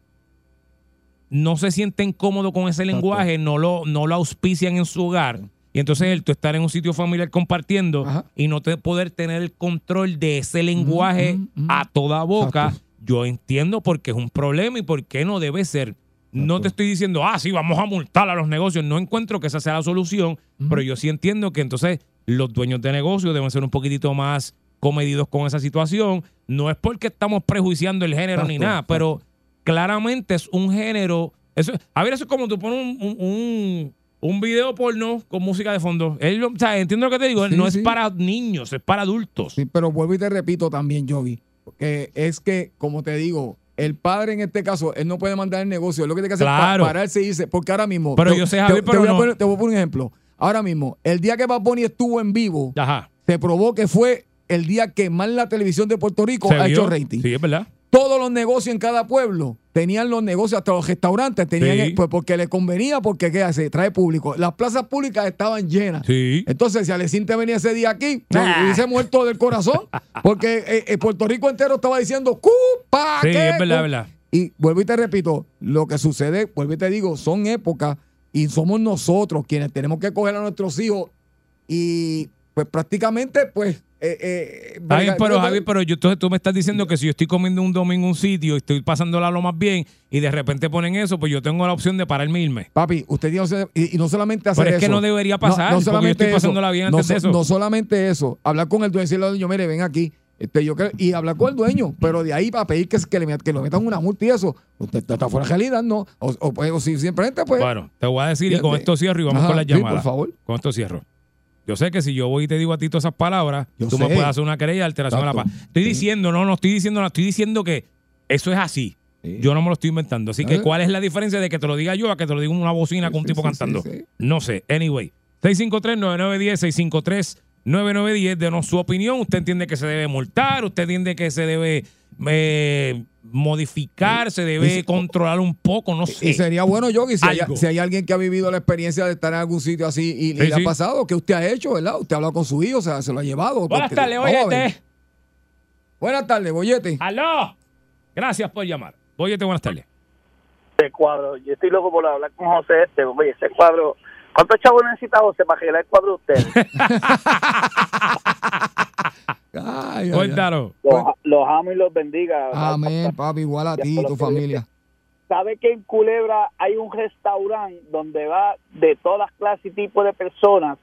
no se sienten cómodos con ese lenguaje, no lo, no lo auspician en su hogar. Y entonces el tú estar en un sitio familiar compartiendo Ajá. y no te poder tener el control de ese lenguaje a toda boca, Exacto. yo entiendo por qué es un problema y por qué no debe ser. No te estoy diciendo, ah, sí, vamos a multar a los negocios. No encuentro que esa sea la solución, pero yo sí entiendo que entonces los dueños de negocios deben ser un poquitito más comedidos con esa situación. No es porque estamos prejuiciando el género ni Exacto, nada, pero claramente es un género. Eso, a ver, eso es como tú pones un, un, un- un video porno con música de fondo. Lo- o sea, entiendo lo que te digo, Sí, no es para niños, es para adultos. Sí, pero vuelvo y te repito también, Yogi, que es que, como te digo, el padre en este caso, él no puede mandar el negocio, es lo que tiene que hacer es Claro. pa- pararse y irse, porque ahora mismo... Pero te- yo sé, Javier, te, pero voy a no- poner, te voy a poner un ejemplo. Ahora mismo, el día que Bad Bunny estuvo en vivo, Ajá. se probó que fue el día que más la televisión de Puerto Rico Se ha vio. hecho rating. Sí, es verdad. Todos los negocios en cada pueblo tenían los negocios, hasta los restaurantes tenían, Sí. pues porque les convenía, porque ¿qué hace? Trae público. Las plazas públicas estaban llenas. Sí. Entonces, si Alecín te venía ese día aquí, yo Ah. hubiese muerto del corazón, porque eh, eh, Puerto Rico entero estaba diciendo, ¡cupa! Sí, es verdad, cu-". es verdad. Y vuelvo y te repito, lo que sucede, vuelvo y te digo, son épocas y somos nosotros quienes tenemos que coger a nuestros hijos y pues prácticamente pues... Eh, eh, pero Javier, pero yo, entonces tú me estás diciendo que si yo estoy comiendo un domingo en un sitio y estoy pasándola lo más bien y de repente ponen eso, pues yo tengo la opción de pararme irme. Papi, usted que hacer- y, y no solamente hacer Pero es que eso. no debería pasar, porque yo estoy pasándola bien no, antes de so- eso. No solamente eso, hablar con el dueño y decirle al dueño, mire, ven aquí. Este, yo creo- y hablar con el dueño, pero de ahí para pedir que, que, le, que lo metan una multa y eso, usted está fuera de realidad, ¿no? O, o, pues, o si simplemente, pues. Bueno, te voy a decir y con esto cierro y vamos Ajá, con las sí, llamadas. por favor. Con esto cierro. Yo sé que si yo voy y te digo a ti todas esas palabras, Yo tú me puedes hacer una querella de alteración a la Exacto. paz. Estoy Sí. diciendo, no, no estoy diciendo nada, estoy diciendo que eso es así. Sí. Yo no me lo estoy inventando. Así que, ¿Eh? ¿cuál es la diferencia de que te lo diga yo a que te lo diga una bocina Sí, con un tipo cantando? No sé. Anyway, 653-9910, 9910, denos su opinión. ¿Usted entiende que se debe multar? ¿Usted entiende que se debe eh, modificar? ¿Se debe Y- controlar un poco? No sé. Y sería bueno, Yogi, si si hay alguien que ha vivido la experiencia de estar en algún sitio así y, le sí. ha pasado, ¿qué usted ha hecho, verdad? Usted ha hablado con su hijo, o sea, se lo ha llevado. Buenas Porque- tardes. Boyete. Buenas tardes, Boyete. ¡Aló! Gracias por llamar. Boyete, buenas tardes. ese cuadro. Yo estoy loco por hablar con José este. Oye, ese cuadro. ¿Cuántos chavos necesita José para arreglar el cuadro de ustedes? Ay, ay, ay. Cuéntanos. Los, los amo y los bendiga. Amén, papi, igual a ti y tu familia. ¿Sabe que en Culebra hay un restaurante donde va de todas clases y tipos de personas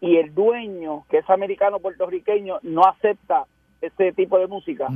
y el dueño, que es americano puertorriqueño, no acepta ese tipo de música?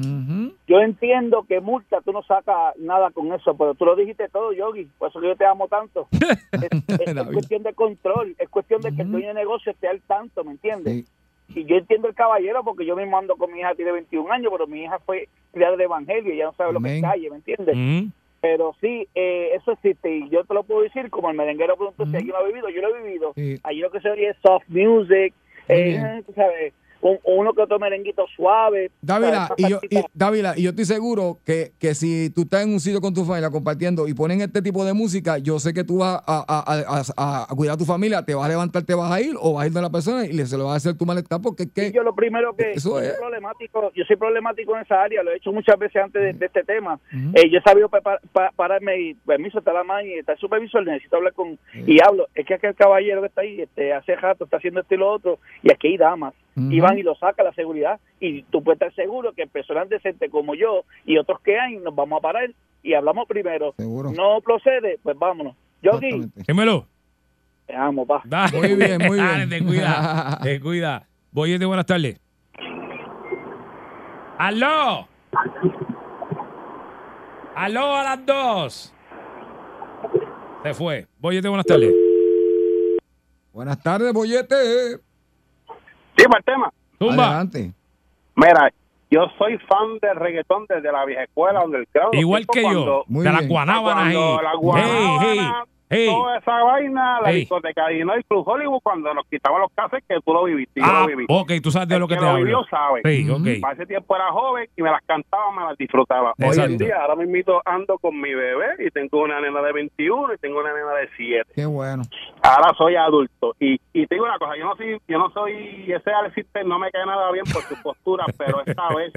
Yo entiendo que multa, tú no sacas nada con eso, pero tú lo dijiste todo, Yogi, por eso que yo te amo tanto. Es, es- cuestión de control, es cuestión de que el dueño de negocio esté al tanto, ¿me entiendes? Sí. Y yo entiendo el caballero porque yo mismo ando con mi hija, tiene 21 años, pero mi hija fue criada de evangelio, ya no sabe lo que es calle, ¿me entiendes? Mm. Pero sí, eh, eso existe y yo te lo puedo decir, como el merenguero preguntó si alguien lo ha vivido, yo lo he vivido. Sí. Allí lo que se oye es soft music, eh, sabes, un- uno que otro merenguito suave. Dávila, y yo, y. Dávila, y yo estoy seguro que, que si tú estás en un sitio con tu familia compartiendo y ponen este tipo de música, yo sé que tú vas a, a- a- cuidar a tu familia, te vas a levantar, te vas a ir o vas a ir de la persona y le, se lo vas a hacer tu malestar porque es que... Yo lo primero que Eso yo soy es. problemático, yo soy problemático en esa área, lo he hecho muchas veces antes de, de este tema. Ujú. Eh, yo he sabido prepa- pa- pararme y permiso está la mano y está el supervisor, necesito hablar con y hablo, es que aquel caballero que está ahí este, hace rato está haciendo esto y lo otro y aquí hay damas Ujú. y van y lo saca la seguridad y tú puedes estar seguro que personas decentes como yo y otros que hay nos vamos a parar y hablamos primero. Seguro. No procede, pues vámonos. Yogi. Dímelo. te amo, pa. Dale. Muy bien, muy bien. Dale, te cuida. Te cuida. Buenas tardes. ¡Aló! ¡Aló a las dos! Se fue. Boyete, buenas tardes. Buenas tardes, Boyete. Sí, para el tema. Tumba. Adelante. Mira, yo soy fan del reggaetón desde la vieja escuela, donde el crowd. Igual que yo. De las bien. guanábanas ahí. La hey, hey. toda esa vaina, la Hey. discoteca de Illinois Club Hollywood, cuando nos quitaban los cases, que tú lo viviste. y yo Ah, lo viví. ok, tú sabes de El lo que que te lo hablo. vivió sabe. Sí, ok. Para ese tiempo era joven y me las cantaba, me las disfrutaba. Hoy Exacto. en día, ahora mismo ando con mi bebé y tengo una nena de 21 y tengo una nena de 7. Qué bueno. Ahora soy adulto y, y te digo una cosa, yo no soy, yo no soy ese Alexis no me cae nada bien por su postura, pero esta vez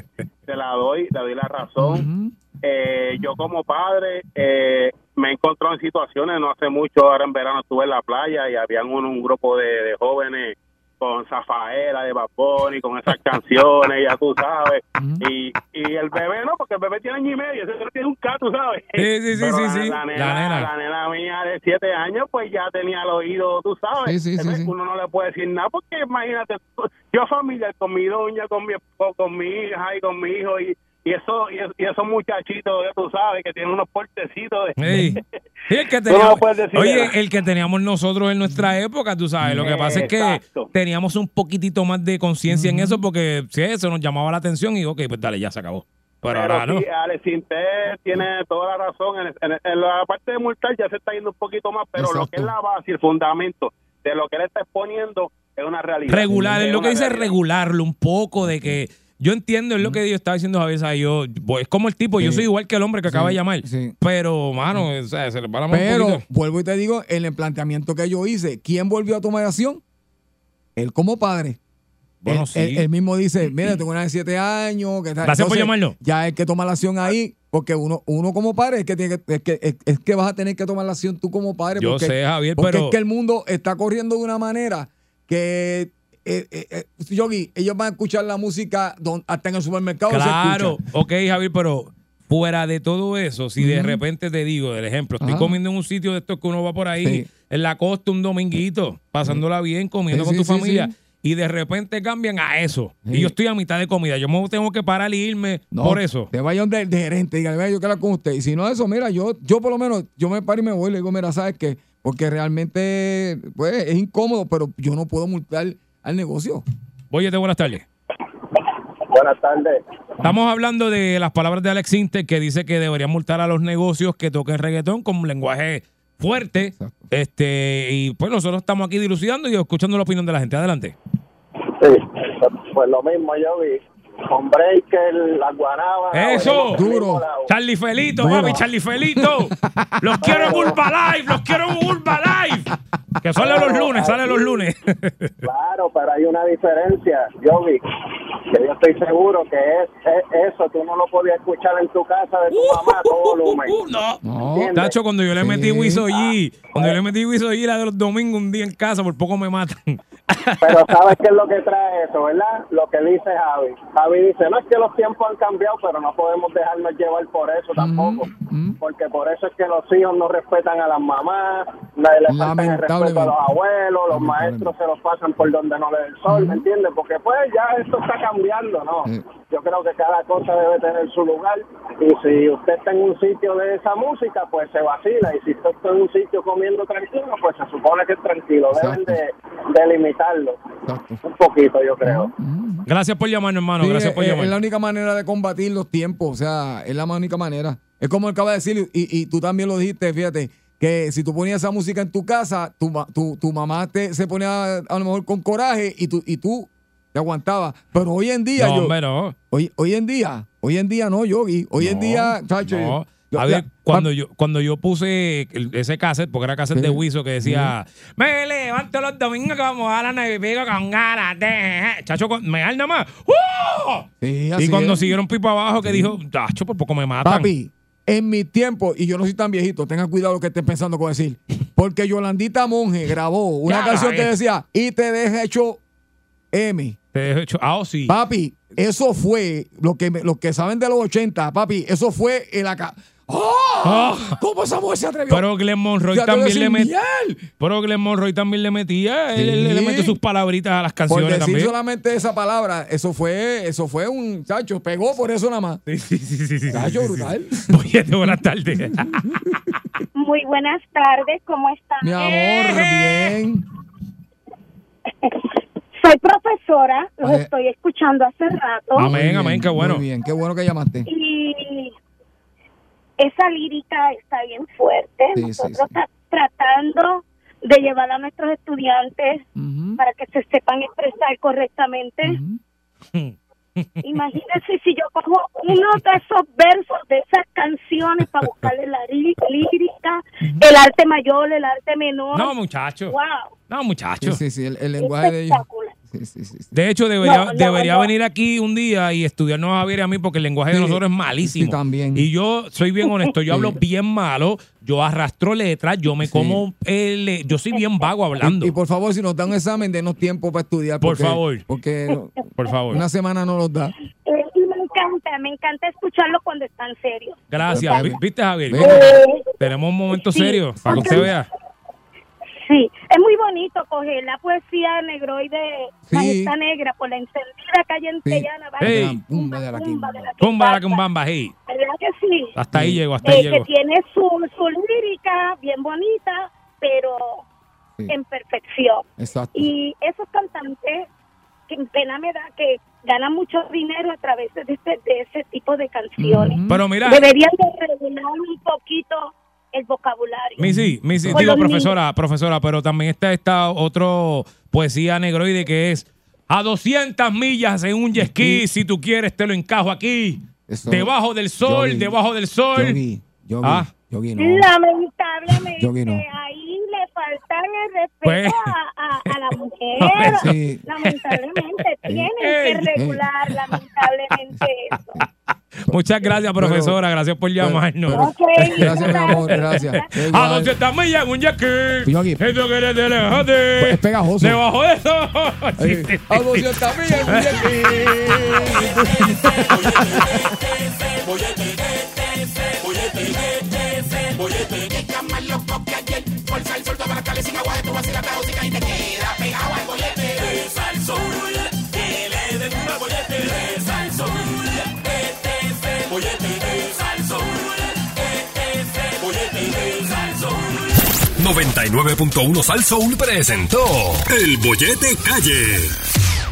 te la doy, le doy la razón. Ujú. Eh, yo como padre eh, me he encontrado en situaciones, no hace mucho, ahora en verano estuve en la playa y habían un, un grupo de, de jóvenes con Zafaera de Baboni, con esas canciones, ya tú sabes. Y, y el bebé no, porque el bebé tiene año y medio, ese bebé tiene un K, tú sabes. Sí, sí, sí, Pero sí, la, sí. La, nena, La nena. la nena mía de siete años, pues ya tenía el oído, tú sabes. Sí, sí. Uno no le puede decir nada, porque imagínate, yo familiar con mi doña, con mi con mi hija y con mi hijo, y, y, eso, y, y esos muchachitos, ya tú sabes, que tienen unos portecitos de... Ey. Sí, el que no teníamos, oye, nada. el que teníamos nosotros en nuestra época, tú sabes, lo que pasa es que Exacto. teníamos un poquito más de conciencia en eso porque si eso nos llamaba la atención y ok, pues dale, ya se acabó. Pero, Pero ahora no. sí, Alex tiene toda la razón. En, en- en la parte de multar ya se está yendo un poquito más, pero lo que es la base y el fundamento de lo que él está exponiendo es una realidad. Regular, es lo que dice realidad. regularlo un poco de que yo entiendo es lo que yo estaba diciendo Javier, ¿sabes? yo pues, es como el tipo, yo soy igual que el hombre que acaba de llamar, sí. pero mano, o sea, se le para más un Pero vuelvo y te digo, en el planteamiento que yo hice, ¿quién volvió a tomar acción? Él como padre. Bueno, él, sí. él- él mismo dice, mira, tengo una de siete años. Que está-". Gracias por llamarnos. Ya el que toma la acción ahí, porque uno, uno como padre es que, tiene que, es, que, es, es que vas a tener que tomar la acción tú como padre. Yo porque, sé, Javier, porque pero- es que el mundo está corriendo de una manera que... eh, eh, eh, Yogi, ellos van a escuchar la música don- hasta en el supermercado. Claro, ok, Javier, pero fuera de todo eso, si de repente te digo, el ejemplo, estoy Ajá. comiendo en un sitio de estos que uno va por ahí, Sí. en la costa un dominguito, pasándola bien, comiendo Sí, con sí, tu familia. Y de repente cambian a eso. Y yo estoy a mitad de comida. Yo me tengo que parar y irme No, por eso. Te vaya donde el de gerente, diga, "Vea, yo quiero con usted. Y si no eso, mira, yo, yo por lo menos, yo me paro y me voy y le digo, mira, ¿sabes qué? Porque realmente, pues, es incómodo, pero yo no puedo multar al negocio. Oye, buenas tardes. Buenas tardes. Estamos hablando de las palabras de Alex Inter que dice que deberían multar a los negocios que toquen reggaetón con un lenguaje fuerte. Exacto. Este, y pues nosotros estamos aquí dilucidando y escuchando la opinión de la gente. Adelante. Sí, pues lo mismo yo vi. Con Breaker, la guanaba. Eso. Duro. Charlie Felito, Duro. papi, Charlie Felito. Los quiero en Urba Live, los quiero en Urba Live. Que sale los lunes, sale los lunes. Claro, pero hay una diferencia, Yogi, que yo estoy seguro que es, es- eso, tú no lo podías escuchar en tu casa de tu mamá a todo volumen. no. No. ¿Entiendes? Tacho, cuando yo le metí Sí. Wiso G, cuando yo le metí Wiso G la de los domingos un día en casa, por poco me matan. Pero ¿sabes qué es lo que trae eso, verdad? Lo que dice Javi. Javi dice, no es que los tiempos han cambiado, pero no podemos dejarnos llevar por eso tampoco. Porque por eso es que los hijos no respetan a las mamás, nadie le falta el respeto a los abuelos, los maestros se los pasan por donde no le da el sol, ¿me entiendes? Porque pues ya esto está cambiando, ¿no? Yo creo que cada cosa debe tener su lugar y si usted está en un sitio de esa música, pues se vacila y si usted está en un sitio comiendo tranquilo, pues se supone que es tranquilo. Deben de, de limitarlo un poquito, yo creo. Gracias por llamarnos, hermano. Sí, Gracias por es, llamar. es la única manera de combatir los tiempos, o sea, es la única manera. Es como acaba de decir, y, y tú también lo dijiste, fíjate, que si tú ponías esa música en tu casa, tu, tu, tu mamá te, se ponía a lo mejor con coraje y tú, y tú te aguantabas. Pero hoy en día, No, yo, hombre, no. hoy, hoy en día, hoy en día no, Yogi, hoy en día, chacho, No. A ver, cuando yo, cuando yo puse ese cassette, porque era cassette Sí. de Wiso que decía, me levanto los domingos como a la nueve y pico con ganas de... Chacho, me da nada más. ¡Uh! Sí, Y cuando es. siguieron pipa abajo que dijo, chacho, por poco me matan. Papi, en mi tiempo, y yo no soy tan viejito, tengan cuidado lo que estén pensando con decir, porque Yolandita Monge grabó una Ya, canción que decía, y te deja hecho M. Te dejo hecho- Ah, oh, sí. Papi, eso fue, lo que, me- que saben de los 80, papi, eso fue el acá. ¡Oh! ¿Cómo esa mujer se atrevió? Pero Glenn Monroy también le metía. Pero Glenn Monroy también le metía. Él, él- él le metió sus palabritas a las Por canciones decir también. solamente esa palabra, eso fue, eso fue un chacho, pegó por eso nada más. Sí, sí, sí, sí, sí, Chacho, sí, sí, brutal. Boyete, buenas tardes. Muy buenas tardes, ¿cómo están? Mi amor, bien. Soy profesora, los Oye. estoy escuchando hace rato. Amén, amén, qué bueno. Muy bien, qué bueno que llamaste. Y esa lírica está bien fuerte. Sí, Nosotros sí. está tratando de llevar a nuestros estudiantes para que se sepan expresar correctamente. Imagínense si yo cojo uno de esos versos de esas canciones para buscarle la lí- lírica, el arte mayor, el arte menor. No, muchacho. Wow. No, muchacho. Sí, sí, sí, el, el lenguaje de ellos. De hecho, debería, No, no, debería no. venir aquí un día y estudiarnos a Javier y a mí porque el lenguaje de nosotros es malísimo. sí, también. Y yo soy bien honesto, yo Sí. hablo bien malo, yo arrastro letras, yo me Sí. como, el, le- yo soy bien vago hablando. Y, y por favor, si nos dan un examen, denos tiempo para estudiar. Por porque- favor. Porque Por favor. una semana no nos da. Eh, y me encanta, me encanta escucharlo cuando están serios. Gracias. Vi- ¿Viste, Javier? Eh, Tenemos un momento Sí. serio para que usted vea. Sí, es muy bonito coger la poesía negroide, Sí. Majestad Negra, por la encendida calle Entellana. va, Ey. Pumba de la tumba de la quimbamba. cumbamba, hey. ¿Verdad que sí? Hasta ahí llego, hasta ahí Eh, que llego. tiene su, su lírica bien bonita, pero Sí. en perfección. Exacto. Y esos cantantes, que pena me da que ganan mucho dinero a través de, este- de ese tipo de canciones. Pero mira, Deberían de regular un poquito el vocabulario. Missy, Missy, Por digo profesora, profesora, pero también está esta otro poesía negroide que es a 200 millas en un jet ski, si tú quieres te lo encajo aquí. Eso- debajo del sol, Yogi, debajo del sol. Yogi, Yogi, Ah. Yogi, no. Lamentablemente, Yogi no. ahí le faltan el respeto Pues- a, a- a la mujer. Sí. Lamentablemente, tienen que regular, lamentablemente, eso. Muchas gracias, profesora. gracias por llamarnos. Gracias, mi amor, gracias. A Igual. 200 millas en un jet ski. Eso que eres de lejate. Es pegajoso. Debajo de eso. Sí, Ahí. sí, A sí. 200 millas en un jet Está más loco que ayer. Fuerza el sol, toda la calle sin agua de tu vacila, la música y te queda pegado al bollete. Reza 99.1 Sal Soul presentó El Bollete Calle.